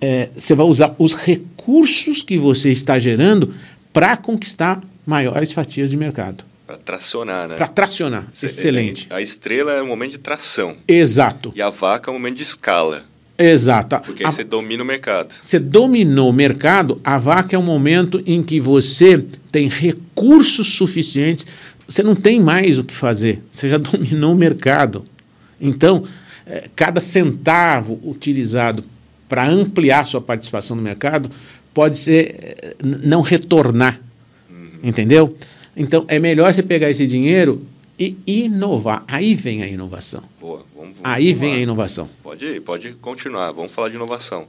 É, você vai usar os recursos que você está gerando para conquistar maiores fatias de mercado. Para tracionar, né? Para tracionar. Excelente. A estrela é o momento de tração. Exato. E a vaca é o momento de escala. Exato. Porque aí você domina o mercado. Você dominou o mercado, a vaca é um momento em que você tem recursos suficientes, você não tem mais o que fazer, você já dominou o mercado. Então, é, cada centavo utilizado para ampliar sua participação no mercado pode ser é, não retornar. Uhum. Entendeu? Então, é melhor você pegar esse dinheiro e inovar. Aí vem a inovação. Boa, vamos, vamos Aí vem lá. a inovação. Pode ir, pode continuar. Vamos falar de inovação.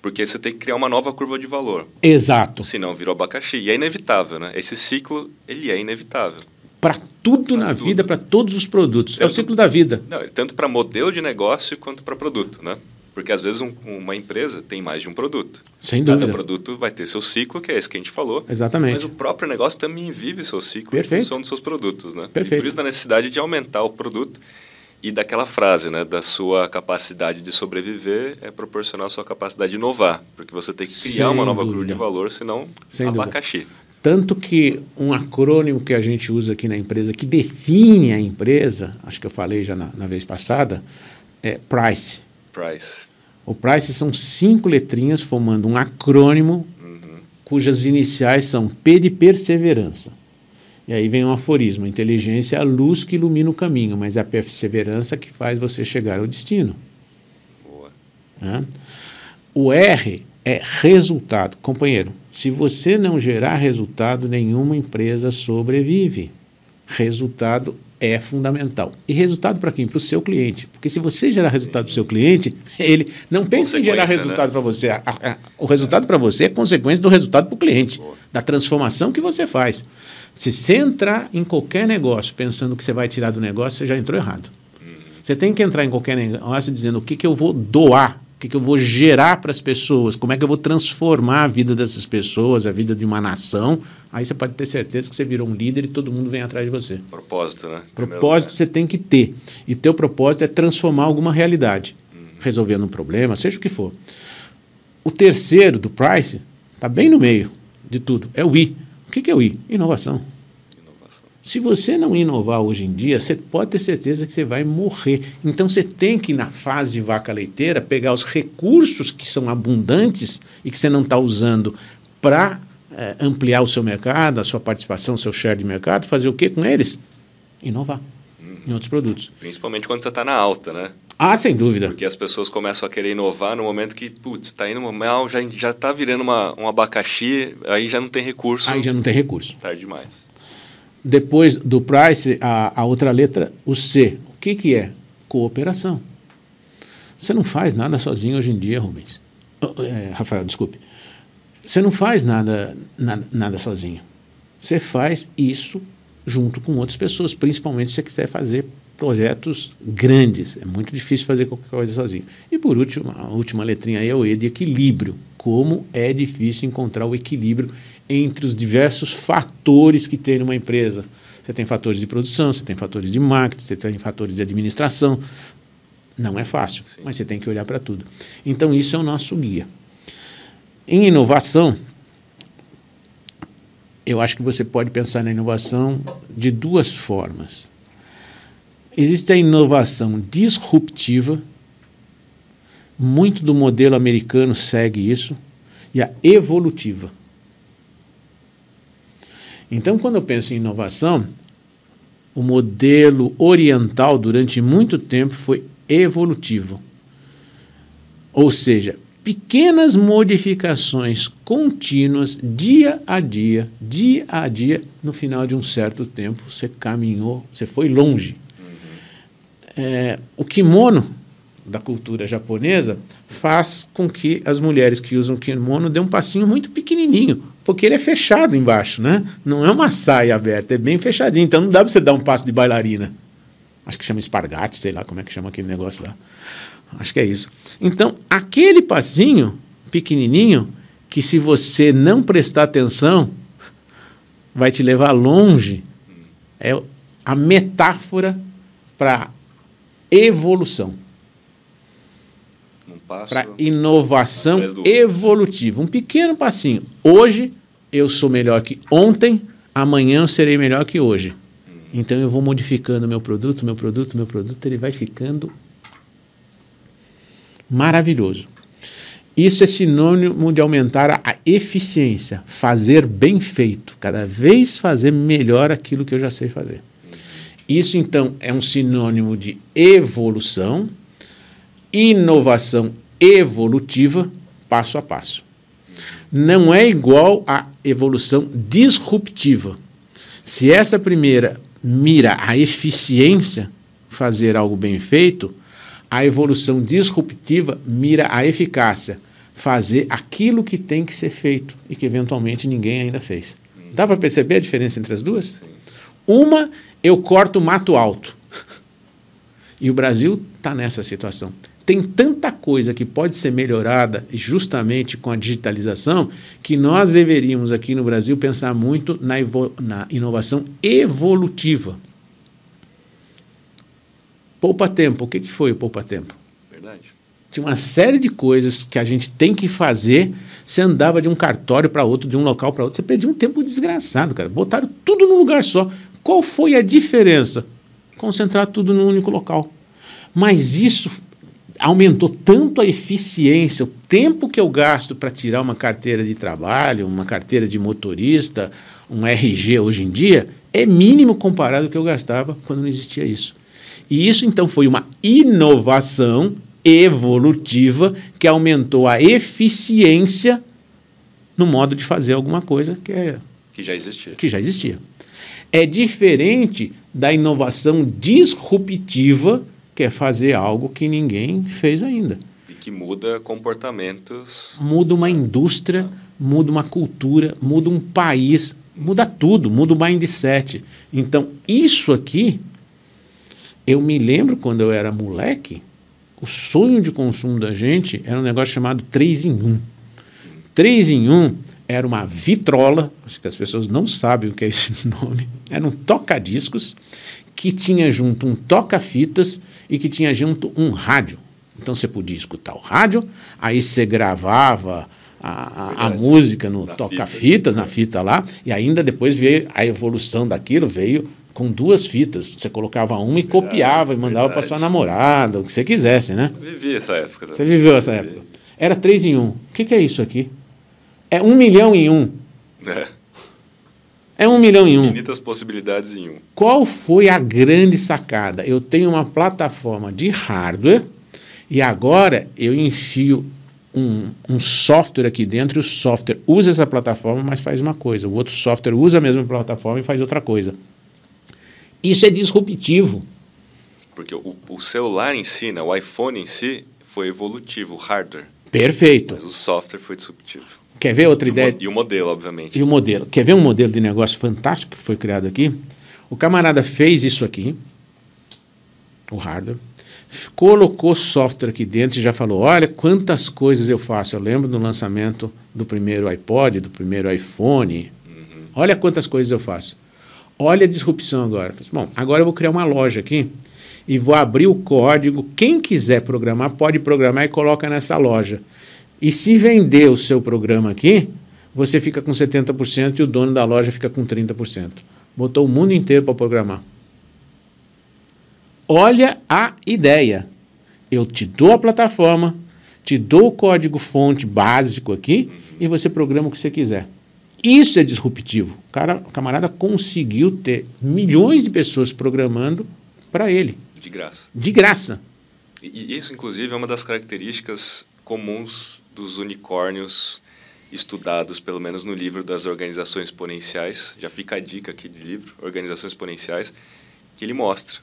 Porque você tem que criar uma nova curva de valor. Exato. Senão virou abacaxi. E é inevitável, né? Esse ciclo, ele é inevitável. Para tudo Pra na tudo. vida, para todos os produtos. É o Tanto- ciclo da vida. Não, tanto para modelo de negócio quanto para produto, né? Porque às vezes um- uma empresa tem mais de um produto. Sem Cada dúvida. produto vai ter seu ciclo, que é esse que a gente falou. Exatamente. Mas o próprio negócio também vive seu ciclo Perfeito. em função dos seus produtos, né? Perfeito. E por isso da necessidade de aumentar o produto e daquela frase, né? Da sua capacidade de sobreviver é proporcional à sua capacidade de inovar. Porque você tem que criar Sem uma nova curva dúvida. de valor, senão Sem dúvida. abacaxi. Tanto que um acrônimo que a gente usa aqui na empresa, que define a empresa, acho que eu falei já na, na vez passada, é PRICE. Price. O PRICE são cinco letrinhas formando um acrônimo cujas iniciais são P de perseverança. E aí vem um aforismo: inteligência é a luz que ilumina o caminho, mas é a perseverança que faz você chegar ao destino. Boa. né? O R é resultado. Companheiro, se você não gerar resultado, nenhuma empresa sobrevive. Resultado é fundamental. E resultado para quem? Para o seu cliente. Porque se você gerar resultado para o seu cliente, ele não pensa em gerar resultado né? para você. A- a- o resultado para você é consequência do resultado para o cliente, Boa. da transformação que você faz. Se você entrar em qualquer negócio pensando que você vai tirar do negócio, você já entrou errado. Você tem que entrar em qualquer negócio dizendo o que, que eu vou doar, o que, que eu vou gerar para as pessoas, como é que eu vou transformar a vida dessas pessoas, a vida de uma nação. Aí você pode ter certeza que você virou um líder e todo mundo vem atrás de você. Propósito, né? Propósito você tem que ter. E teu propósito é transformar alguma realidade, resolvendo um problema, seja o que for. O terceiro do Price está bem no meio de tudo. É o I. O que, que é o I? Inovação. Inovação. Se você não inovar hoje em dia, você pode ter certeza que você vai morrer. Então você tem que, na fase vaca leiteira, pegar os recursos que são abundantes e que você não está usando para ampliar o seu mercado, a sua participação, o seu share de mercado, fazer o que com eles? Inovar em outros produtos. Principalmente quando você está na alta, né? Ah, sem dúvida. Porque as pessoas começam a querer inovar no momento que, putz, está indo mal, já, já tá virando uma, um abacaxi, aí já não tem recurso. Aí já não tem recurso. Tarde demais. Depois do price, a, a outra letra, o C. O que, que é? Cooperação. Você não faz nada sozinho hoje em dia, Rubens. Oh, é, Rafael, desculpe. Você não faz nada, nada, nada sozinho. Você faz isso junto com outras pessoas, principalmente se você quiser fazer projetos grandes. É muito difícil fazer qualquer coisa sozinho. E por último, a última letrinha aí é o E de equilíbrio. Como é difícil encontrar o equilíbrio entre os diversos fatores que tem numa empresa. Você tem fatores de produção, você tem fatores de marketing, você tem fatores de administração. Não é fácil, Sim. mas você tem que olhar para tudo. Então, isso é o nosso guia. Em inovação, eu acho que você pode pensar na inovação de duas formas. Existe a inovação disruptiva, muito do modelo americano segue isso, e a evolutiva. Então, quando eu penso em inovação, o modelo oriental durante muito tempo foi evolutivo. Ou seja, pequenas modificações contínuas, dia a dia, dia a dia, no final de um certo tempo, você caminhou, você foi longe. É, o kimono da cultura japonesa faz com que as mulheres que usam kimono dêem um passinho muito pequenininho, porque ele é fechado embaixo, né? Não é uma saia aberta, é bem fechadinho, então não dá para você dar um passo de bailarina. Acho que chama espargate, sei lá como é que chama aquele negócio lá. Acho que é isso. Então, aquele passinho pequenininho, que se você não prestar atenção, vai te levar longe, é a metáfora para evolução, Um para inovação evolutiva. Um pequeno passinho. Hoje eu sou melhor que ontem, amanhã eu serei melhor que hoje. Então eu vou modificando meu produto, meu produto, meu produto, ele vai ficando maravilhoso. Isso é sinônimo de aumentar a, eficiência, fazer bem feito, cada vez fazer melhor aquilo que eu já sei fazer. Isso então é um sinônimo de evolução, inovação evolutiva, passo a passo. Não é igual à evolução disruptiva. Se essa primeira mira a eficiência, fazer algo bem feito, a evolução disruptiva mira a eficácia, fazer aquilo que tem que ser feito e que eventualmente ninguém ainda fez. Dá para perceber a diferença entre as duas? Sim. Uma, eu corto mato alto. E o Brasil está nessa situação. Tem tanta coisa que pode ser melhorada justamente com a digitalização que nós deveríamos aqui no Brasil pensar muito na, na inovação evolutiva. Poupa tempo. O que, que foi o poupa tempo? Verdade. Tinha uma série de coisas que a gente tem que fazer. Você andava de um cartório para outro, de um local para outro. Você perdia um tempo desgraçado, cara. Botaram tudo num lugar só. Qual foi a diferença? Concentrar tudo num único local. Mas isso aumentou tanto a eficiência, o tempo que eu gasto para tirar uma carteira de trabalho, uma carteira de motorista, um RG hoje em dia, é mínimo comparado ao que eu gastava quando não existia isso. E isso então foi uma inovação evolutiva que aumentou a eficiência no modo de fazer alguma coisa que é que já existia. Que já existia. É diferente da inovação disruptiva, que é fazer algo que ninguém fez ainda. E que muda comportamentos. Muda uma indústria, muda uma cultura, muda um país, muda tudo, muda o mindset. Então, isso aqui, eu me lembro quando eu era moleque, o sonho de consumo da gente era um negócio chamado 3 em 1. 3 em 1 era uma vitrola, acho que as pessoas não sabem o que é esse nome, era um toca-discos que tinha junto um toca-fitas e que tinha junto um rádio. Então você podia escutar o rádio, aí você gravava a, a, a música no toca-fitas, na fita lá, e ainda depois veio a evolução daquilo, veio com duas fitas. Você colocava uma e verdade, copiava e mandava para sua namorada, o que você quisesse, né? Eu vivi essa época. Também. Você viveu essa época. Era três em um. O que, que é isso aqui? É um milhão em um. É. É um milhão em um. Infinitas possibilidades em um. Qual foi a grande sacada? Eu tenho uma plataforma de hardware e agora eu enfio um, um, software aqui dentro e o software usa essa plataforma, mas faz uma coisa. O outro software usa a mesma plataforma e faz outra coisa. Isso é disruptivo. Porque o, o celular em si, né, o iPhone em si, foi evolutivo, o hardware. Perfeito. Mas o software foi disruptivo. Quer ver outra e ideia? E o modelo, obviamente. E o modelo. Quer ver um modelo de negócio fantástico que foi criado aqui? O camarada fez isso aqui, o hardware, colocou software aqui dentro e já falou: olha quantas coisas eu faço. Eu lembro do lançamento do primeiro iPod, do primeiro iPhone. Uhum. Olha quantas coisas eu faço. Olha a disrupção agora. Bom, agora eu vou criar uma loja aqui e vou abrir o código. Quem quiser programar, pode programar e coloca nessa loja. E se vender o seu programa aqui, você fica com 70% e o dono da loja fica com 30%. Botou o mundo inteiro para programar. Olha a ideia. Eu te dou a plataforma, te dou o código fonte básico aqui e você programa o que você quiser. Isso é disruptivo. O, cara, o camarada conseguiu ter milhões de pessoas programando para ele. De graça. De graça. E isso, inclusive, é uma das características comuns dos unicórnios estudados, pelo menos no livro das organizações exponenciais. Já fica a dica aqui de livro, Organizações Exponenciais, que ele mostra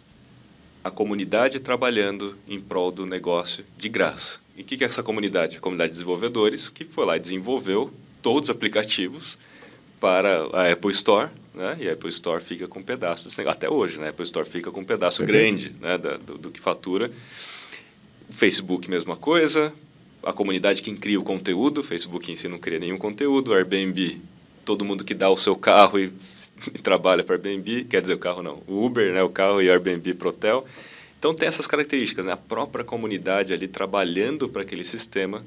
a comunidade trabalhando em prol do negócio de graça. E o que, que é essa comunidade? A comunidade de desenvolvedores que foi lá e desenvolveu todos os aplicativos para a Apple Store, né? E a Apple Store fica com um pedaço desse negócio. Até hoje, né? A Apple Store fica com um pedaço Perfeito. grande né? Da, do, do, que fatura. Facebook, mesma coisa a comunidade que cria o conteúdo, Facebook em si não cria nenhum conteúdo, Airbnb, todo mundo que dá o seu carro e, e trabalha para Airbnb, quer dizer, o carro não, o Uber, né, o carro e Airbnb para hotel. Então tem essas características, né? a própria comunidade ali trabalhando para aquele sistema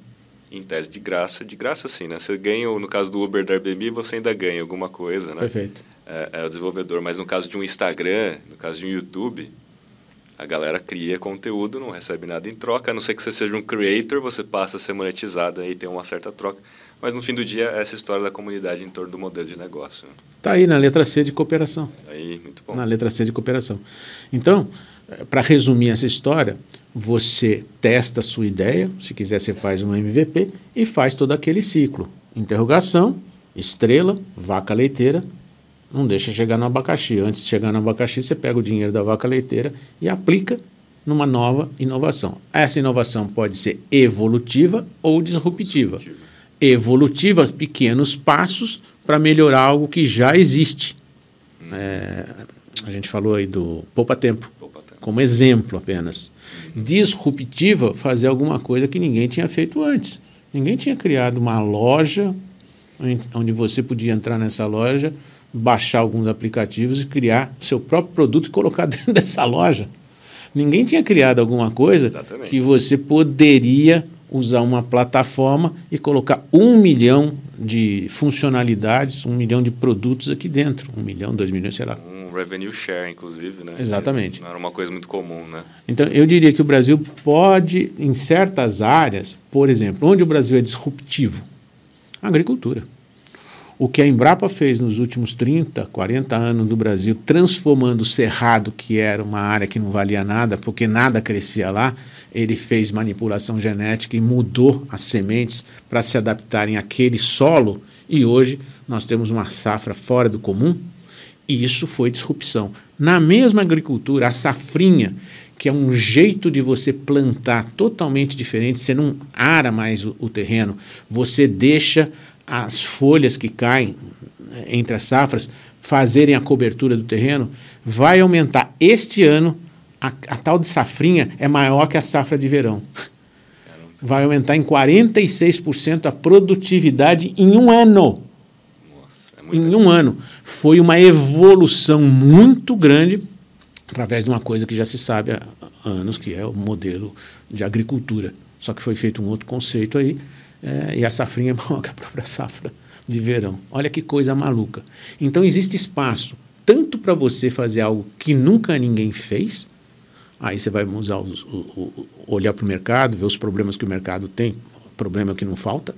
em tese de graça, de graça sim, né? Você ganha, no caso do Uber da Airbnb, você ainda ganha alguma coisa, né? Perfeito. É, é o desenvolvedor, mas no caso de um Instagram, no caso de um YouTube, a galera cria conteúdo, não recebe nada em troca, a não ser que você seja um creator, você passa a ser monetizado e tem uma certa troca. Mas no fim do dia, essa história da comunidade em torno do modelo de negócio. Está né? aí na letra C de cooperação. Aí, muito bom. Na letra C de cooperação. Então, eh, para resumir essa história, você testa a sua ideia, se quiser você faz um MVP e faz todo aquele ciclo. Interrogação, estrela, vaca leiteira, não deixa chegar no abacaxi. Antes de chegar no abacaxi, você pega o dinheiro da vaca leiteira e aplica numa nova inovação. Essa inovação pode ser evolutiva ou disruptiva. Evolutiva, pequenos passos para melhorar algo que já existe. É, a gente falou aí do poupa tempo. Como exemplo apenas. Disruptiva, fazer alguma coisa que ninguém tinha feito antes. Ninguém tinha criado uma loja onde você podia entrar nessa loja, baixar alguns aplicativos e criar seu próprio produto e colocar dentro dessa loja. Ninguém tinha criado alguma coisa Exatamente. que você poderia usar uma plataforma e colocar um milhão de funcionalidades, um milhão de produtos aqui dentro. Um milhão, dois milhões, sei lá. Um revenue share, inclusive, né? Exatamente. Não era uma coisa muito comum, né? Então, eu diria que o Brasil pode, em certas áreas, por exemplo, onde o Brasil é disruptivo? Agricultura. O que a Embrapa fez nos últimos 30, 40 anos do Brasil, transformando o Cerrado, que era uma área que não valia nada, porque nada crescia lá, ele fez manipulação genética e mudou as sementes para se adaptarem àquele solo, e hoje nós temos uma safra fora do comum, e isso foi disrupção. Na mesma agricultura, a safrinha, que é um jeito de você plantar totalmente diferente, você não ara mais o, o terreno, você deixa as folhas que caem eh, entre as safras fazerem a cobertura do terreno, vai aumentar. Este ano, a, a tal de safrinha é maior que a safra de verão. Vai aumentar em 46% a produtividade em um ano. Nossa, é em um ano. Foi uma evolução muito grande através de uma coisa que já se sabe há anos, que é o modelo de agricultura. Só que foi feito um outro conceito aí, é, e a safrinha é maior que a própria safra de verão. Olha que coisa maluca. Então existe espaço tanto para você fazer algo que nunca ninguém fez, aí você vai usar os, o, o, olhar para o mercado, ver os problemas que o mercado tem, problema que não falta,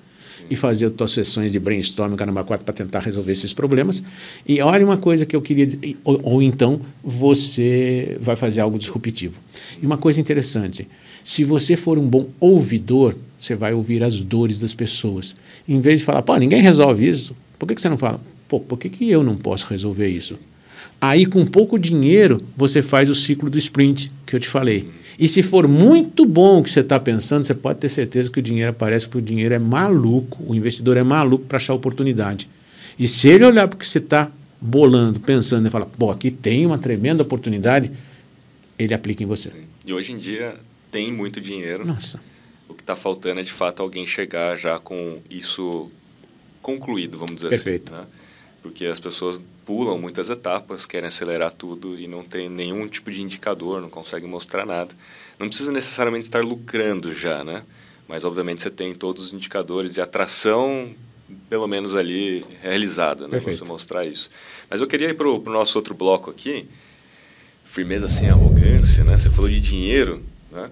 e fazer as sessões de brainstorming, caramba 4, para tentar resolver esses problemas. E olha uma coisa que eu queria. Ou, ou então você vai fazer algo disruptivo. E uma coisa interessante: se você for um bom ouvidor, você vai ouvir as dores das pessoas. Em vez de falar, pô, ninguém resolve isso, por que, que você não fala? Pô, por que, que eu não posso resolver isso? Aí, com pouco dinheiro, você faz o ciclo do sprint, que eu te falei. E se for muito bom o que você está pensando, você pode ter certeza que o dinheiro aparece, porque o dinheiro é maluco, o investidor é maluco para achar oportunidade. E se ele olhar para o que você está bolando, pensando e falar, pô, aqui tem uma tremenda oportunidade, ele aplica em você. Sim. E hoje em dia, tem muito dinheiro. Nossa. O que está faltando é, de fato, alguém chegar já com isso concluído, vamos dizer Perfeito. assim. Né? Porque as pessoas pulam muitas etapas, querem acelerar tudo e não tem nenhum tipo de indicador, não conseguem mostrar nada. Não precisa necessariamente estar lucrando já, né? Mas, obviamente, você tem todos os indicadores e atração, pelo menos ali, realizada, né? Você mostrar isso. Mas eu queria ir para o nosso outro bloco aqui, firmeza sem arrogância, né? Você falou de dinheiro, né?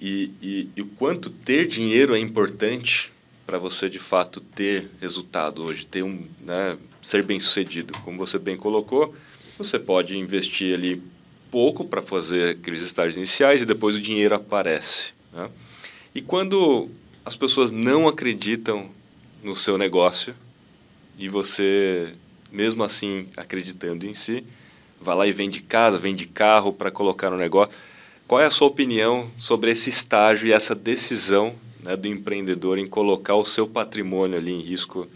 E, e, e o quanto ter dinheiro é importante para você de fato ter resultado hoje, ter um, né, ser bem sucedido. Como você bem colocou, você pode investir ali pouco para fazer aqueles estágios iniciais e depois o dinheiro aparece. Né? E quando as pessoas não acreditam no seu negócio e você, mesmo assim acreditando em si, vai lá e vende casa, vende carro para colocar no negócio qual é a sua opinião sobre esse estágio e essa decisão né, do empreendedor em colocar o seu patrimônio ali em risco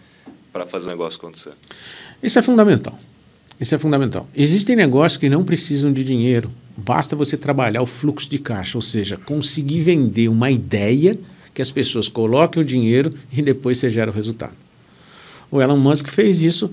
para fazer o negócio acontecer? Isso é fundamental. Isso é fundamental. Existem negócios que não precisam de dinheiro. Basta você trabalhar o fluxo de caixa, ou seja, conseguir vender uma ideia que as pessoas coloquem o dinheiro e depois você gera o resultado. O Elon Musk fez isso.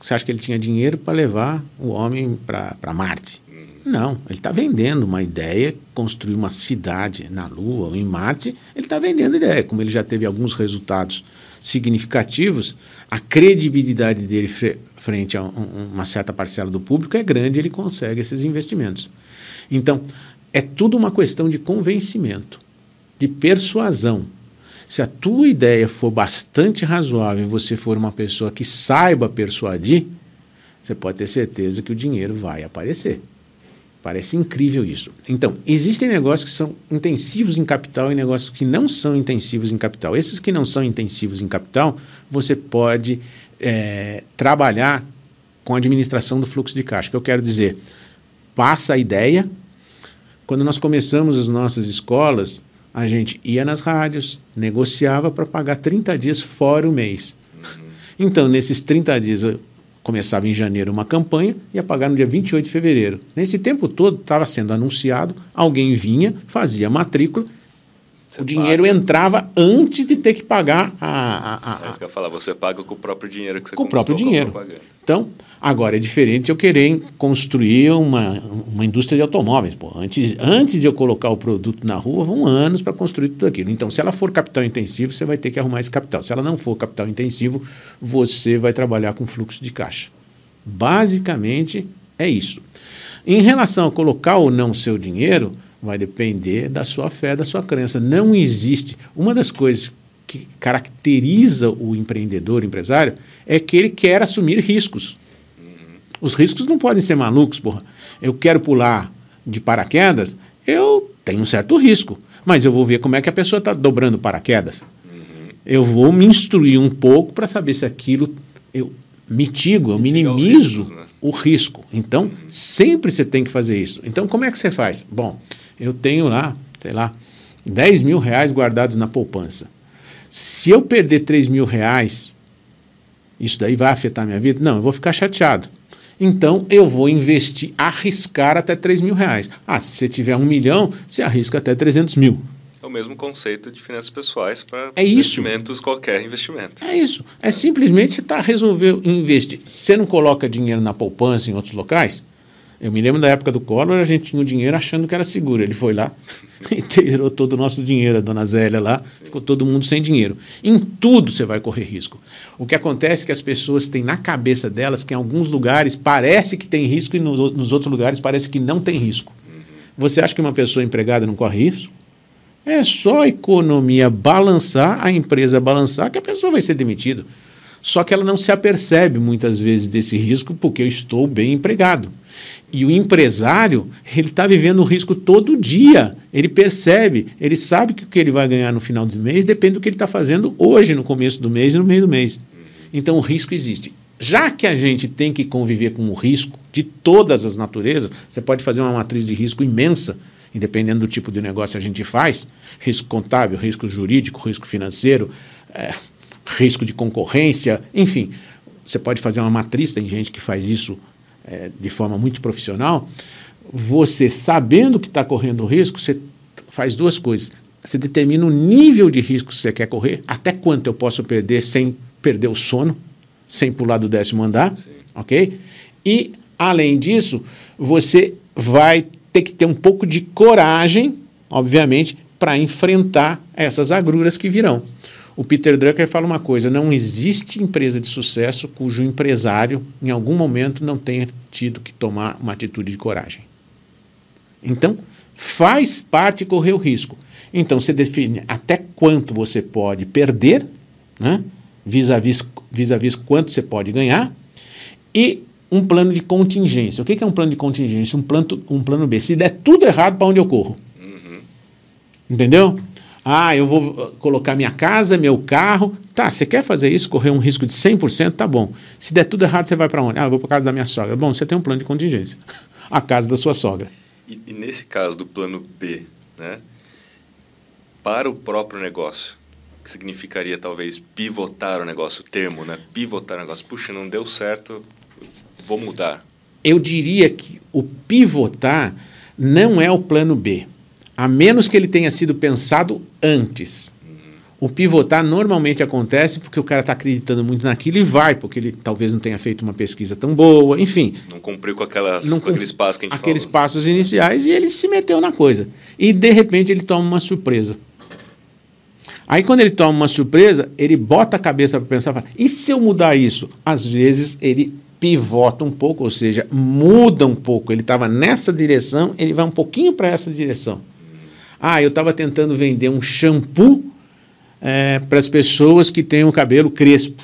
Você acha que ele tinha dinheiro para levar o homem para Marte? Não, ele está vendendo uma ideia, construir uma cidade na Lua ou em Marte, ele está vendendo ideia. Como ele já teve alguns resultados significativos, a credibilidade dele frente a um, uma certa parcela do público é grande, ele consegue esses investimentos. Então, é tudo uma questão de convencimento, de persuasão. Se a tua ideia for bastante razoável e você for uma pessoa que saiba persuadir, você pode ter certeza que o dinheiro vai aparecer. Parece incrível isso. Então, existem negócios que são intensivos em capital e negócios que não são intensivos em capital. Esses que não são intensivos em capital, você pode é, trabalhar com a administração do fluxo de caixa. que eu quero dizer? Passa a ideia. Quando nós começamos as nossas escolas, a gente ia nas rádios, negociava para pagar 30 dias fora o mês. Então, nesses 30 dias, começava em janeiro uma campanha e ia pagar no dia 28 de fevereiro. Nesse tempo todo, estava sendo anunciado, alguém vinha, fazia matrícula você o dinheiro paga. entrava antes de ter que pagar a. a, a, é isso que eu ia falar, você paga com o próprio dinheiro que você Com o próprio dinheiro. Então, agora é diferente eu querer construir uma, uma indústria de automóveis. Pô. Antes, antes de eu colocar o produto na rua, vão anos para construir tudo aquilo. Então, se ela for capital intensivo, você vai ter que arrumar esse capital. Se ela não for capital intensivo, você vai trabalhar com fluxo de caixa. Basicamente é isso. Em relação a colocar ou não seu dinheiro, vai depender da sua fé, da sua crença. Não existe. Uma das coisas que caracteriza o empreendedor, o empresário, é que ele quer assumir riscos. Os riscos não podem ser malucos, porra. Eu quero pular de paraquedas, eu tenho um certo risco, mas eu vou ver como é que a pessoa está dobrando paraquedas. Eu vou me instruir um pouco para saber se aquilo eu mitigo, eu minimizo riscos, né? o risco. Então, sempre você tem que fazer isso. Então, como é que você faz? Bom, eu tenho lá, sei lá, 10 mil reais guardados na poupança. Se eu perder 3 mil reais, isso daí vai afetar minha vida? Não, eu vou ficar chateado. Então eu vou investir, arriscar até 3 mil reais. Ah, se você tiver um milhão, você arrisca até 300 mil. É o mesmo conceito de finanças pessoais para é investimentos, qualquer investimento. É isso. É simplesmente você está resolvendo investir. Você não coloca dinheiro na poupança em outros locais? Eu me lembro da época do Collor, a gente tinha o dinheiro achando que era seguro. Ele foi lá e tirou todo o nosso dinheiro, a dona Zélia lá, ficou todo mundo sem dinheiro. Em tudo você vai correr risco. O que acontece é que as pessoas têm na cabeça delas que em alguns lugares parece que tem risco e no, nos outros lugares parece que não tem risco. Você acha que uma pessoa empregada não corre risco? É só a economia balançar, a empresa balançar, que a pessoa vai ser demitida. Só que ela não se apercebe muitas vezes desse risco porque eu estou bem empregado. E o empresário, ele está vivendo o risco todo dia. Ele percebe, ele sabe que o que ele vai ganhar no final do mês depende do que ele está fazendo hoje, no começo do mês e no meio do mês. Então o risco existe. Já que a gente tem que conviver com o risco de todas as naturezas, você pode fazer uma matriz de risco imensa, independendo do tipo de negócio que a gente faz: risco contábil, risco jurídico, risco financeiro. É, risco de concorrência, enfim. Você pode fazer uma matriz, tem gente que faz isso é, de forma muito profissional. Você, sabendo que está correndo risco, você faz duas coisas. Você determina o nível de risco que você quer correr, até quanto eu posso perder sem perder o sono, sem pular do décimo andar, Sim. ok? E, além disso, você vai ter que ter um pouco de coragem, obviamente, para enfrentar essas agruras que virão. O Peter Drucker fala uma coisa: não existe empresa de sucesso cujo empresário, em algum momento, não tenha tido que tomar uma atitude de coragem. Então, faz parte correr o risco. Então, você define até quanto você pode perder, né? vis-à-vis vis -vis, vis quanto você pode ganhar, e um plano de contingência. O que é um plano de contingência? Um plano, um plano B. Se der tudo errado, para onde eu corro? Uhum. Entendeu? Ah, eu vou colocar minha casa, meu carro. Tá, você quer fazer isso, correr um risco de 100%? Tá bom. Se der tudo errado, você vai para onde? Ah, eu vou para casa da minha sogra. Bom, você tem um plano de contingência. A casa da sua sogra. E, e, nesse caso do plano B, né, para o próprio negócio, que significaria talvez pivotar o negócio, o termo, né? Pivotar o negócio. Puxa, não deu certo, vou mudar. Eu diria que o pivotar não é o plano B a menos que ele tenha sido pensado antes. O pivotar normalmente acontece porque o cara está acreditando muito naquilo e vai, porque ele talvez não tenha feito uma pesquisa tão boa, enfim. Não cumpriu com, aquelas, não, com aqueles passos que a gente Aqueles falou. passos iniciais e ele se meteu na coisa. E de repente ele toma uma surpresa. Aí quando ele toma uma surpresa, ele bota a cabeça para pensar, fala, e se eu mudar isso? Às vezes ele pivota um pouco, ou seja, muda um pouco. Ele estava nessa direção, ele vai um pouquinho para essa direção. Ah, eu estava tentando vender um shampoo é, para as pessoas que têm o cabelo crespo.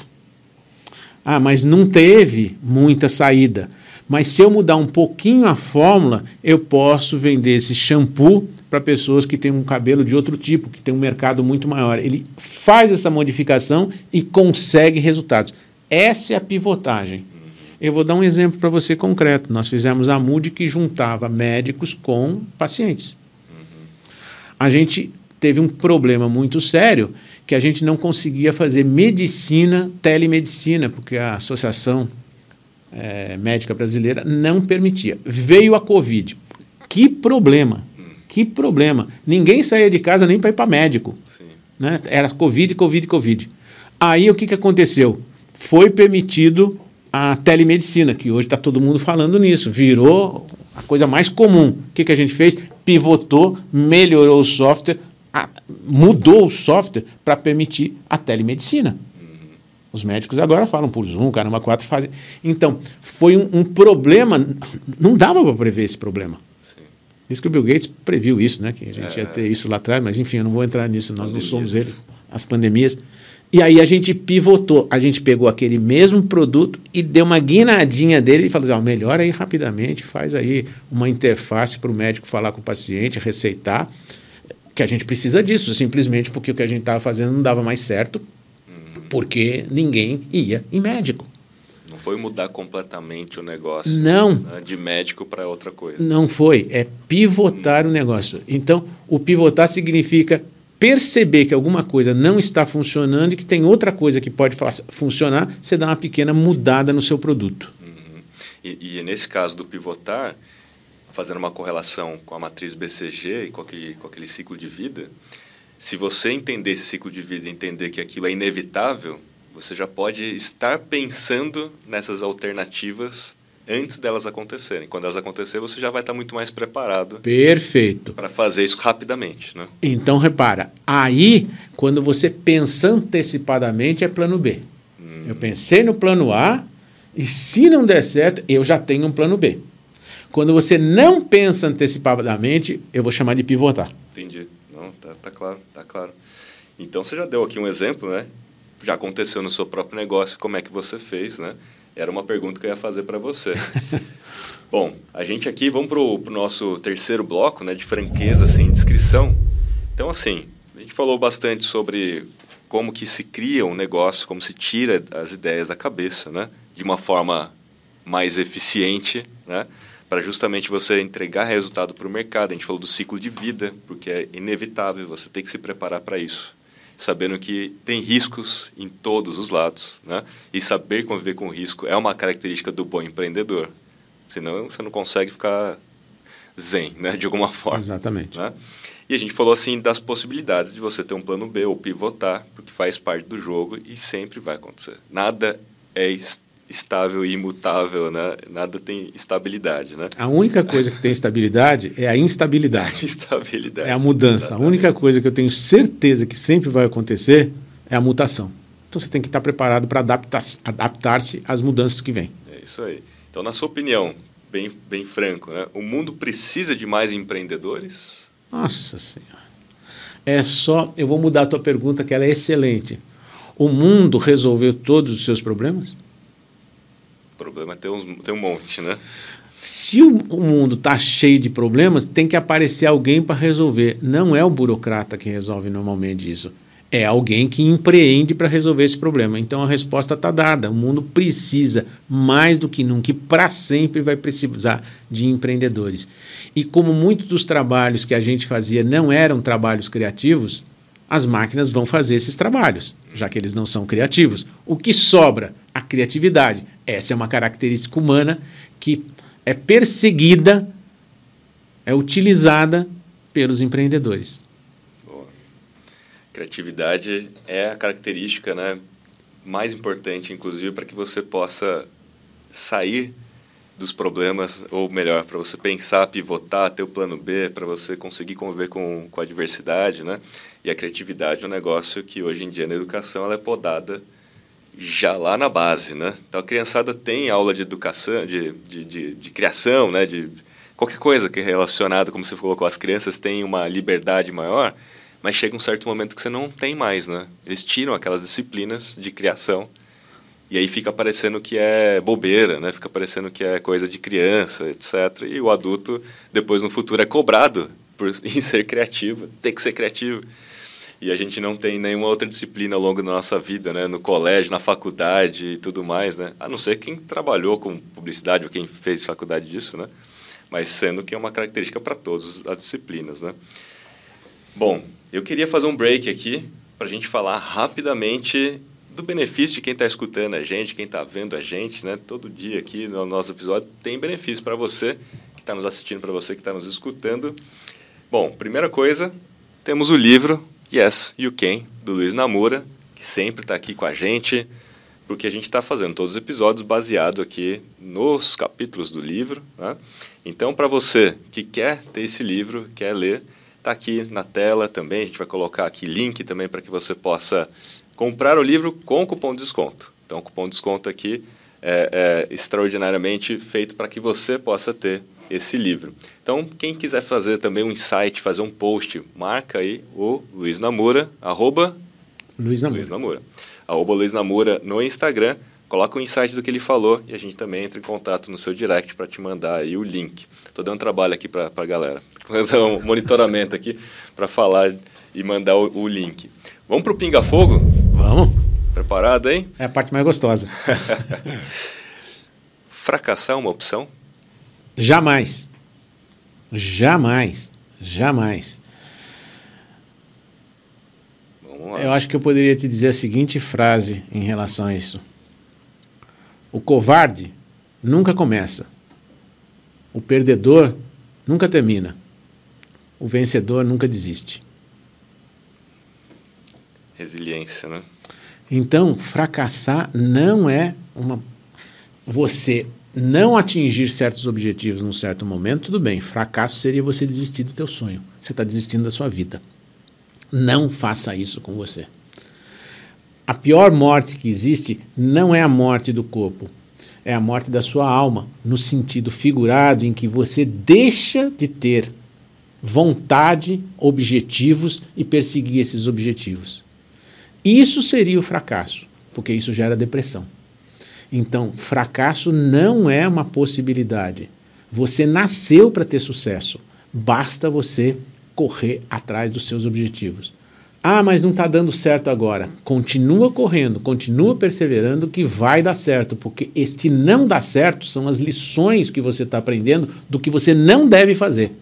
Ah, mas não teve muita saída. Mas se eu mudar um pouquinho a fórmula, eu posso vender esse shampoo para pessoas que têm um cabelo de outro tipo, que tem um mercado muito maior. Ele faz essa modificação e consegue resultados. Essa é a pivotagem. Eu vou dar um exemplo para você concreto. Nós fizemos a MUD que juntava médicos com pacientes. A gente teve um problema muito sério que a gente não conseguia fazer medicina, telemedicina, porque a Associação é, Médica Brasileira não permitia. Veio a Covid. Que problema! Que problema! Ninguém saía de casa nem para ir para médico. Sim. Né? Era Covid, Covid, Covid. Aí o que, que aconteceu? Foi permitido a telemedicina, que hoje está todo mundo falando nisso, virou a coisa mais comum. O que, que a gente fez? Pivotou, melhorou o software, a, mudou o software para permitir a telemedicina. Uhum. Os médicos agora falam por Zoom, caramba, quatro fazem. Então, foi um, um problema, não dava para prever esse problema. Sim. Isso que o Bill Gates previu isso, né? Que a gente é. ia ter isso lá atrás, mas enfim, eu não vou entrar nisso, nós pandemias. não somos ele, as pandemias. E aí a gente pivotou, a gente pegou aquele mesmo produto e deu uma guinadinha dele e falou: assim, melhora aí rapidamente, faz aí uma interface para o médico falar com o paciente, receitar, que a gente precisa disso, simplesmente porque o que a gente estava fazendo não dava mais certo, uhum. porque ninguém ia em médico. Não foi mudar completamente o negócio não, né, de médico para outra coisa. Não foi, é pivotar uhum. o negócio. Então, o pivotar significa perceber que alguma coisa não está funcionando e que tem outra coisa que pode funcionar, você dá uma pequena mudada no seu produto. Uhum. E, e, nesse caso do pivotar, fazendo uma correlação com a matriz BCG e com aquele, com aquele ciclo de vida, se você entender esse ciclo de vida e entender que aquilo é inevitável, você já pode estar pensando nessas alternativas antes delas acontecerem. Quando elas acontecerem, você já vai estar muito mais preparado. Perfeito. Para fazer isso rapidamente, né? Então repara, aí quando você pensa antecipadamente é plano B. Hum. Eu pensei no plano A e se não der certo, eu já tenho um plano B. Quando você não pensa antecipadamente, eu vou chamar de pivotar. Entendi. Não, tá, tá claro, tá claro. Então você já deu aqui um exemplo, né? Já aconteceu no seu próprio negócio, como é que você fez, né? Era uma pergunta que eu ia fazer para você. Bom, a gente aqui, vamos para o nosso terceiro bloco, né, de franqueza sem assim, descrição. Então, assim, a gente falou bastante sobre como que se cria um negócio, como se tira as ideias da cabeça, né, de uma forma mais eficiente, né, para justamente você entregar resultado para o mercado. A gente falou do ciclo de vida, porque é inevitável, você tem que se preparar para isso sabendo que tem riscos em todos os lados, né? E saber conviver com o risco é uma característica do bom empreendedor. Senão você não consegue ficar zen, né? De alguma forma. Exatamente. Né? E a gente falou assim das possibilidades de você ter um plano B ou pivotar, porque faz parte do jogo e sempre vai acontecer. Nada é estável e imutável, né? Nada tem estabilidade, né? A única coisa que tem estabilidade é a instabilidade. instabilidade. É a mudança. Exatamente. A única coisa que eu tenho certeza que sempre vai acontecer é a mutação. Então você tem que estar preparado para adaptar-se adaptar às mudanças que vêm. É isso aí. Então, na sua opinião, bem, bem franco, né? o mundo precisa de mais empreendedores? Nossa Senhora. É só. Eu vou mudar a tua pergunta, que ela é excelente. O mundo resolveu todos os seus problemas? Problema tem, uns, tem um monte, né? Se o, o mundo está cheio de problemas, tem que aparecer alguém para resolver. Não é o burocrata que resolve normalmente isso. É alguém que empreende para resolver esse problema. Então a resposta está dada. O mundo precisa, mais do que nunca, e para sempre vai precisar de empreendedores. E como muitos dos trabalhos que a gente fazia não eram trabalhos criativos, as máquinas vão fazer esses trabalhos, já que eles não são criativos. O que sobra? A criatividade. Essa é uma característica humana que é perseguida, é utilizada pelos empreendedores. Boa. Criatividade é a característica né, mais importante, inclusive, para que você possa sair dos problemas, ou melhor, para você pensar, pivotar, ter o plano B, para você conseguir conviver com, com a diversidade, né? E a criatividade é um negócio que hoje em dia na educação ela é podada já lá na base, né? Então a criançada tem aula de educação, de, de, de, de criação, né? De qualquer coisa que é relacionada, como você colocou, as crianças têm uma liberdade maior, mas chega um certo momento que você não tem mais, né? Eles tiram aquelas disciplinas de criação e aí fica parecendo que é bobeira, né? Fica parecendo que é coisa de criança, etc. E o adulto, depois no futuro, é cobrado por, em ser criativo. Tem que ser criativo. E a gente não tem nenhuma outra disciplina ao longo da nossa vida, né? No colégio, na faculdade e tudo mais, né? A não ser quem trabalhou com publicidade ou quem fez faculdade disso, né? Mas sendo que é uma característica para todas as disciplinas, né? Bom, eu queria fazer um break aqui para a gente falar rapidamente do benefício de quem está escutando a gente, quem está vendo a gente, né? Todo dia aqui no nosso episódio tem benefício para você que está nos assistindo, para você que está nos escutando. Bom, primeira coisa, temos o livro Yes, You Can, do Luiz Namura, que sempre está aqui com a gente, porque a gente está fazendo todos os episódios baseado aqui nos capítulos do livro. Né? Então, para você que quer ter esse livro, quer ler, está aqui na tela também. A gente vai colocar aqui link também para que você possa comprar o livro com cupom de desconto. Então, o cupom de desconto aqui é, é extraordinariamente feito para que você possa ter esse livro. Então, quem quiser fazer também um insight, fazer um post, marca aí o Luiz Namura, arroba Luiz Namura. Luiz Namura. Arroba Luiz Namura no Instagram, coloca o insight do que ele falou e a gente também entra em contato no seu direct para te mandar aí o link. Estou dando trabalho aqui para a galera, fazer um monitoramento aqui para falar e mandar o, o link. Vamos para o Pinga Fogo? Vamos. Preparado, hein? É a parte mais gostosa. Fracassar é uma opção? Jamais. Jamais. Jamais. Eu acho que eu poderia te dizer a seguinte frase em relação a isso: O covarde nunca começa. O perdedor nunca termina. O vencedor nunca desiste. Resiliência, né? Então, fracassar não é uma. Você não atingir certos objetivos num certo momento, tudo bem. Fracasso seria você desistir do teu sonho. Você está desistindo da sua vida. Não faça isso com você. A pior morte que existe não é a morte do corpo, é a morte da sua alma, no sentido figurado em que você deixa de ter vontade, objetivos e perseguir esses objetivos. Isso seria o fracasso, porque isso gera depressão. Então, fracasso não é uma possibilidade. Você nasceu para ter sucesso. Basta você correr atrás dos seus objetivos. Ah, mas não está dando certo agora. Continua correndo, continua perseverando que vai dar certo, porque este não dar certo são as lições que você está aprendendo do que você não deve fazer.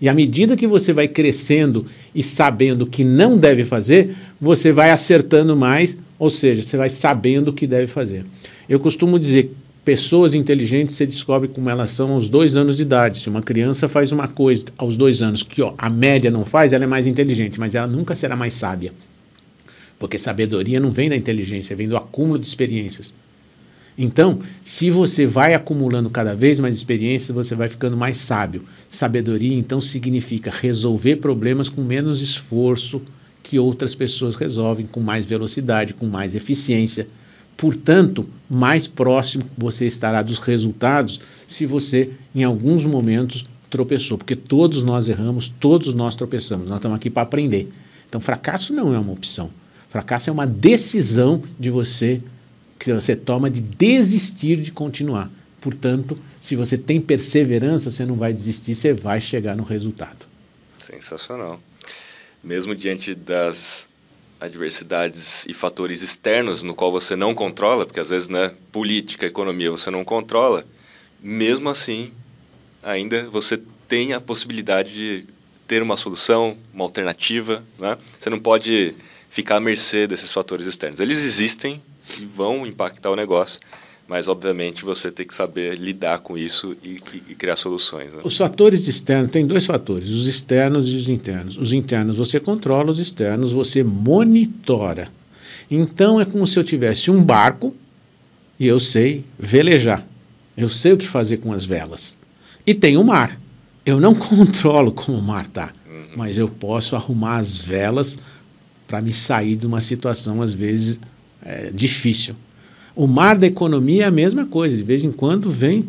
E à medida que você vai crescendo e sabendo que não deve fazer, você vai acertando mais, ou seja, você vai sabendo o que deve fazer. Eu costumo dizer pessoas inteligentes você descobre como elas são aos dois anos de idade. Se uma criança faz uma coisa aos dois anos que ó, a média não faz, ela é mais inteligente, mas ela nunca será mais sábia. Porque sabedoria não vem da inteligência, vem do acúmulo de experiências. Então, se você vai acumulando cada vez mais experiências, você vai ficando mais sábio. Sabedoria, então, significa resolver problemas com menos esforço que outras pessoas resolvem, com mais velocidade, com mais eficiência. Portanto, mais próximo você estará dos resultados se você, em alguns momentos, tropeçou. Porque todos nós erramos, todos nós tropeçamos. Nós estamos aqui para aprender. Então, fracasso não é uma opção. Fracasso é uma decisão de você que você toma de desistir de continuar. Portanto, se você tem perseverança, você não vai desistir, você vai chegar no resultado. Sensacional. Mesmo diante das adversidades e fatores externos no qual você não controla, porque às vezes, né, política, economia, você não controla, mesmo assim, ainda você tem a possibilidade de ter uma solução, uma alternativa, né? Você não pode ficar à mercê desses fatores externos. Eles existem e vão impactar o negócio, mas obviamente você tem que saber lidar com isso e, e, criar soluções. Né? Os fatores externos, tem dois fatores, os externos e os internos. Os internos você controla, os externos você monitora. Então é como se eu tivesse um barco e eu sei velejar. Eu sei o que fazer com as velas. E tem o mar. Eu não controlo como o mar está, uhum. mas eu posso arrumar as velas para me sair de uma situação, às vezes, é, difícil. O mar da economia é a mesma coisa. De vez em quando vem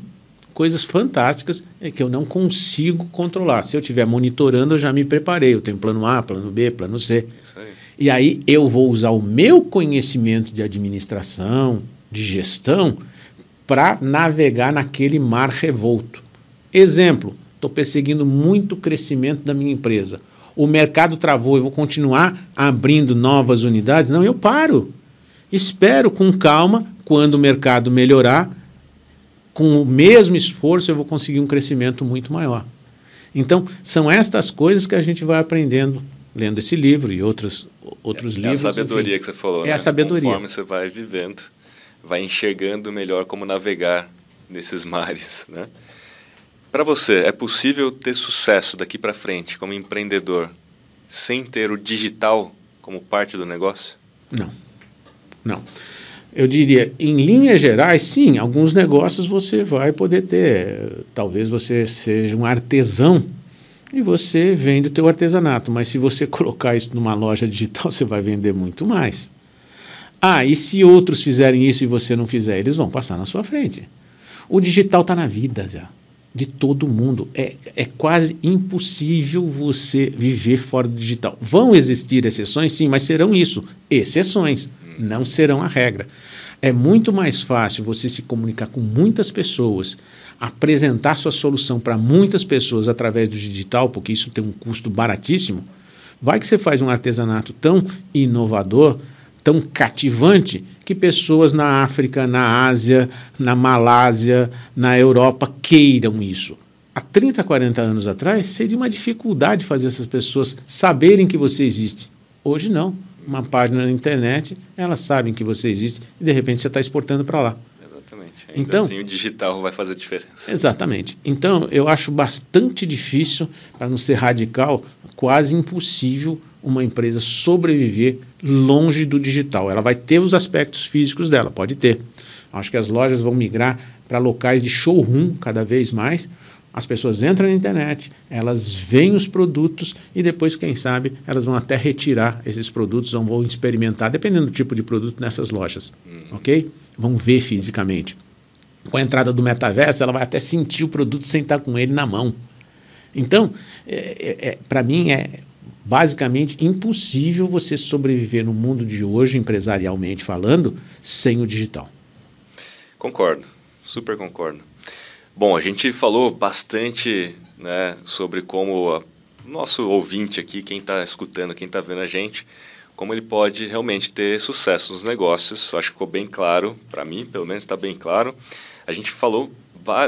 coisas fantásticas que eu não consigo controlar. Se eu estiver monitorando, eu já me preparei. Eu tenho plano A, plano B, plano C. Aí. E aí eu vou usar o meu conhecimento de administração, de gestão, para navegar naquele mar revolto. Exemplo, estou perseguindo muito o crescimento da minha empresa. o mercado travou, eu vou continuar abrindo novas unidades? Não, eu paro. Espero com calma, quando o mercado melhorar, com o mesmo esforço eu vou conseguir um crescimento muito maior. Então, são estas coisas que a gente vai aprendendo lendo esse livro e outros, outros é, livros. É a sabedoria enfim. que você falou, é né? a sabedoria. Conforme você vai vivendo, vai enxergando melhor como navegar nesses mares, né? Para você, é possível ter sucesso daqui para frente como empreendedor sem ter o digital como parte do negócio? Não. Não. Eu diria, em linhas gerais, sim, alguns negócios você vai poder ter. Talvez você seja um artesão e você vende o teu artesanato, mas se você colocar isso numa loja digital, você vai vender muito mais. Ah, e se outros fizerem isso e você não fizer, eles vão passar na sua frente. O digital está na vida já, de todo mundo. É, é quase impossível você viver fora do digital. Vão existir exceções, sim, mas serão isso, exceções não serão a regra. É muito mais fácil você se comunicar com muitas pessoas, apresentar sua solução para muitas pessoas através do digital, porque isso tem um custo baratíssimo. Vai que você faz um artesanato tão inovador, tão cativante, que pessoas na África, na Ásia, na Malásia, na Europa queiram isso. Há 30, 40 anos atrás, seria uma dificuldade fazer essas pessoas saberem que você existe. Hoje não uma página na internet, elas sabem que você existe e de repente você está exportando para lá. Exatamente. Ainda então, assim, o digital vai fazer diferença. Exatamente. Então, eu acho bastante difícil, para não ser radical, quase impossível uma empresa sobreviver longe do digital. Ela vai ter os aspectos físicos dela, pode ter. Acho que as lojas vão migrar para locais de showroom cada vez mais, as pessoas entram na internet, elas veem os produtos e depois, quem sabe, elas vão até retirar esses produtos, ou vão experimentar, dependendo do tipo de produto, nessas lojas. Uhum. Ok? Vão ver fisicamente. Com a entrada do metaverso, ela vai até sentir o produto sem estar com ele na mão. Então, é, é, é para mim, é basicamente impossível você sobreviver no mundo de hoje, empresarialmente falando, sem o digital. Concordo, super concordo. Bom, a gente falou bastante né, sobre como o nosso ouvinte aqui, quem está escutando, quem está vendo a gente, como ele pode realmente ter sucesso nos negócios. Acho que ficou bem claro, para mim, pelo menos está bem claro. A gente falou,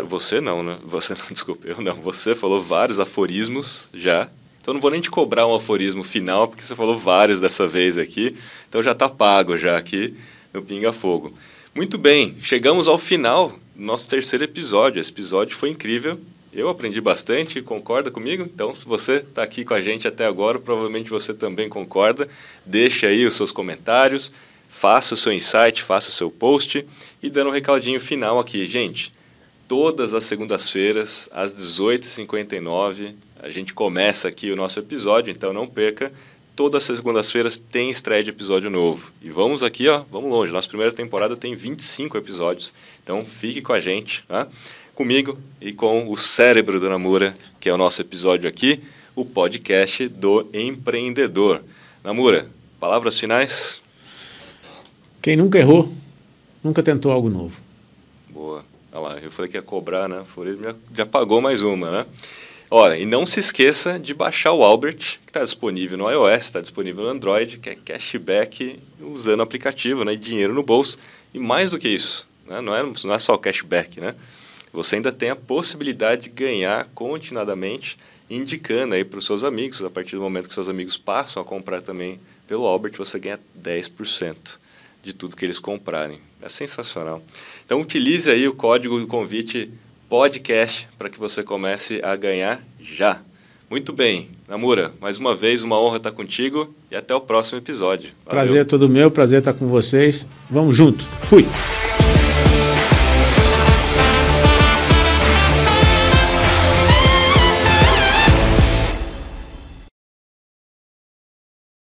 você não, né? Você não, desculpa, eu não. Você falou vários aforismos já. Então não vou nem te cobrar um aforismo final, porque você falou vários dessa vez aqui. Então já está pago já aqui no Pinga Fogo. Muito bem, chegamos ao final nosso terceiro episódio. Esse episódio foi incrível. Eu aprendi bastante, concorda comigo? Então, se você está aqui com a gente até agora, provavelmente você também concorda. Deixe aí os seus comentários, faça o seu insight, faça o seu post e dando um recadinho final aqui, gente. Todas as segundas-feiras, às 18h59, a gente começa aqui o nosso episódio, então não perca todas as segundas-feiras tem estreia de episódio novo. E vamos aqui, ó, vamos longe. Nossa primeira temporada tem 25 episódios. Então fique com a gente, tá? comigo e com o cérebro do Namura, que é o nosso episódio aqui, o podcast do empreendedor. Namura, palavras finais? Quem nunca errou, nunca tentou algo novo. Boa. Olha lá, eu falei que ia cobrar, né? Já, já pagou mais uma, né? Olha, e não se esqueça de baixar o Albert, que está disponível no iOS, está disponível no Android, que é cashback usando o aplicativo, né? Dinheiro no bolso. E mais do que isso, né? não, é, não é só o cashback, né? Você ainda tem a possibilidade de ganhar continuadamente, indicando aí para os seus amigos. A partir do momento que seus amigos passam a comprar também pelo Albert, você ganha 10% de tudo que eles comprarem. É sensacional. Então utilize aí o código do convite podcast para que você comece a ganhar já. Muito bem, Namura, mais uma vez uma honra estar contigo e até o próximo episódio. Valeu. Prazer é todo meu, prazer estar com vocês. Vamos junto. Fui.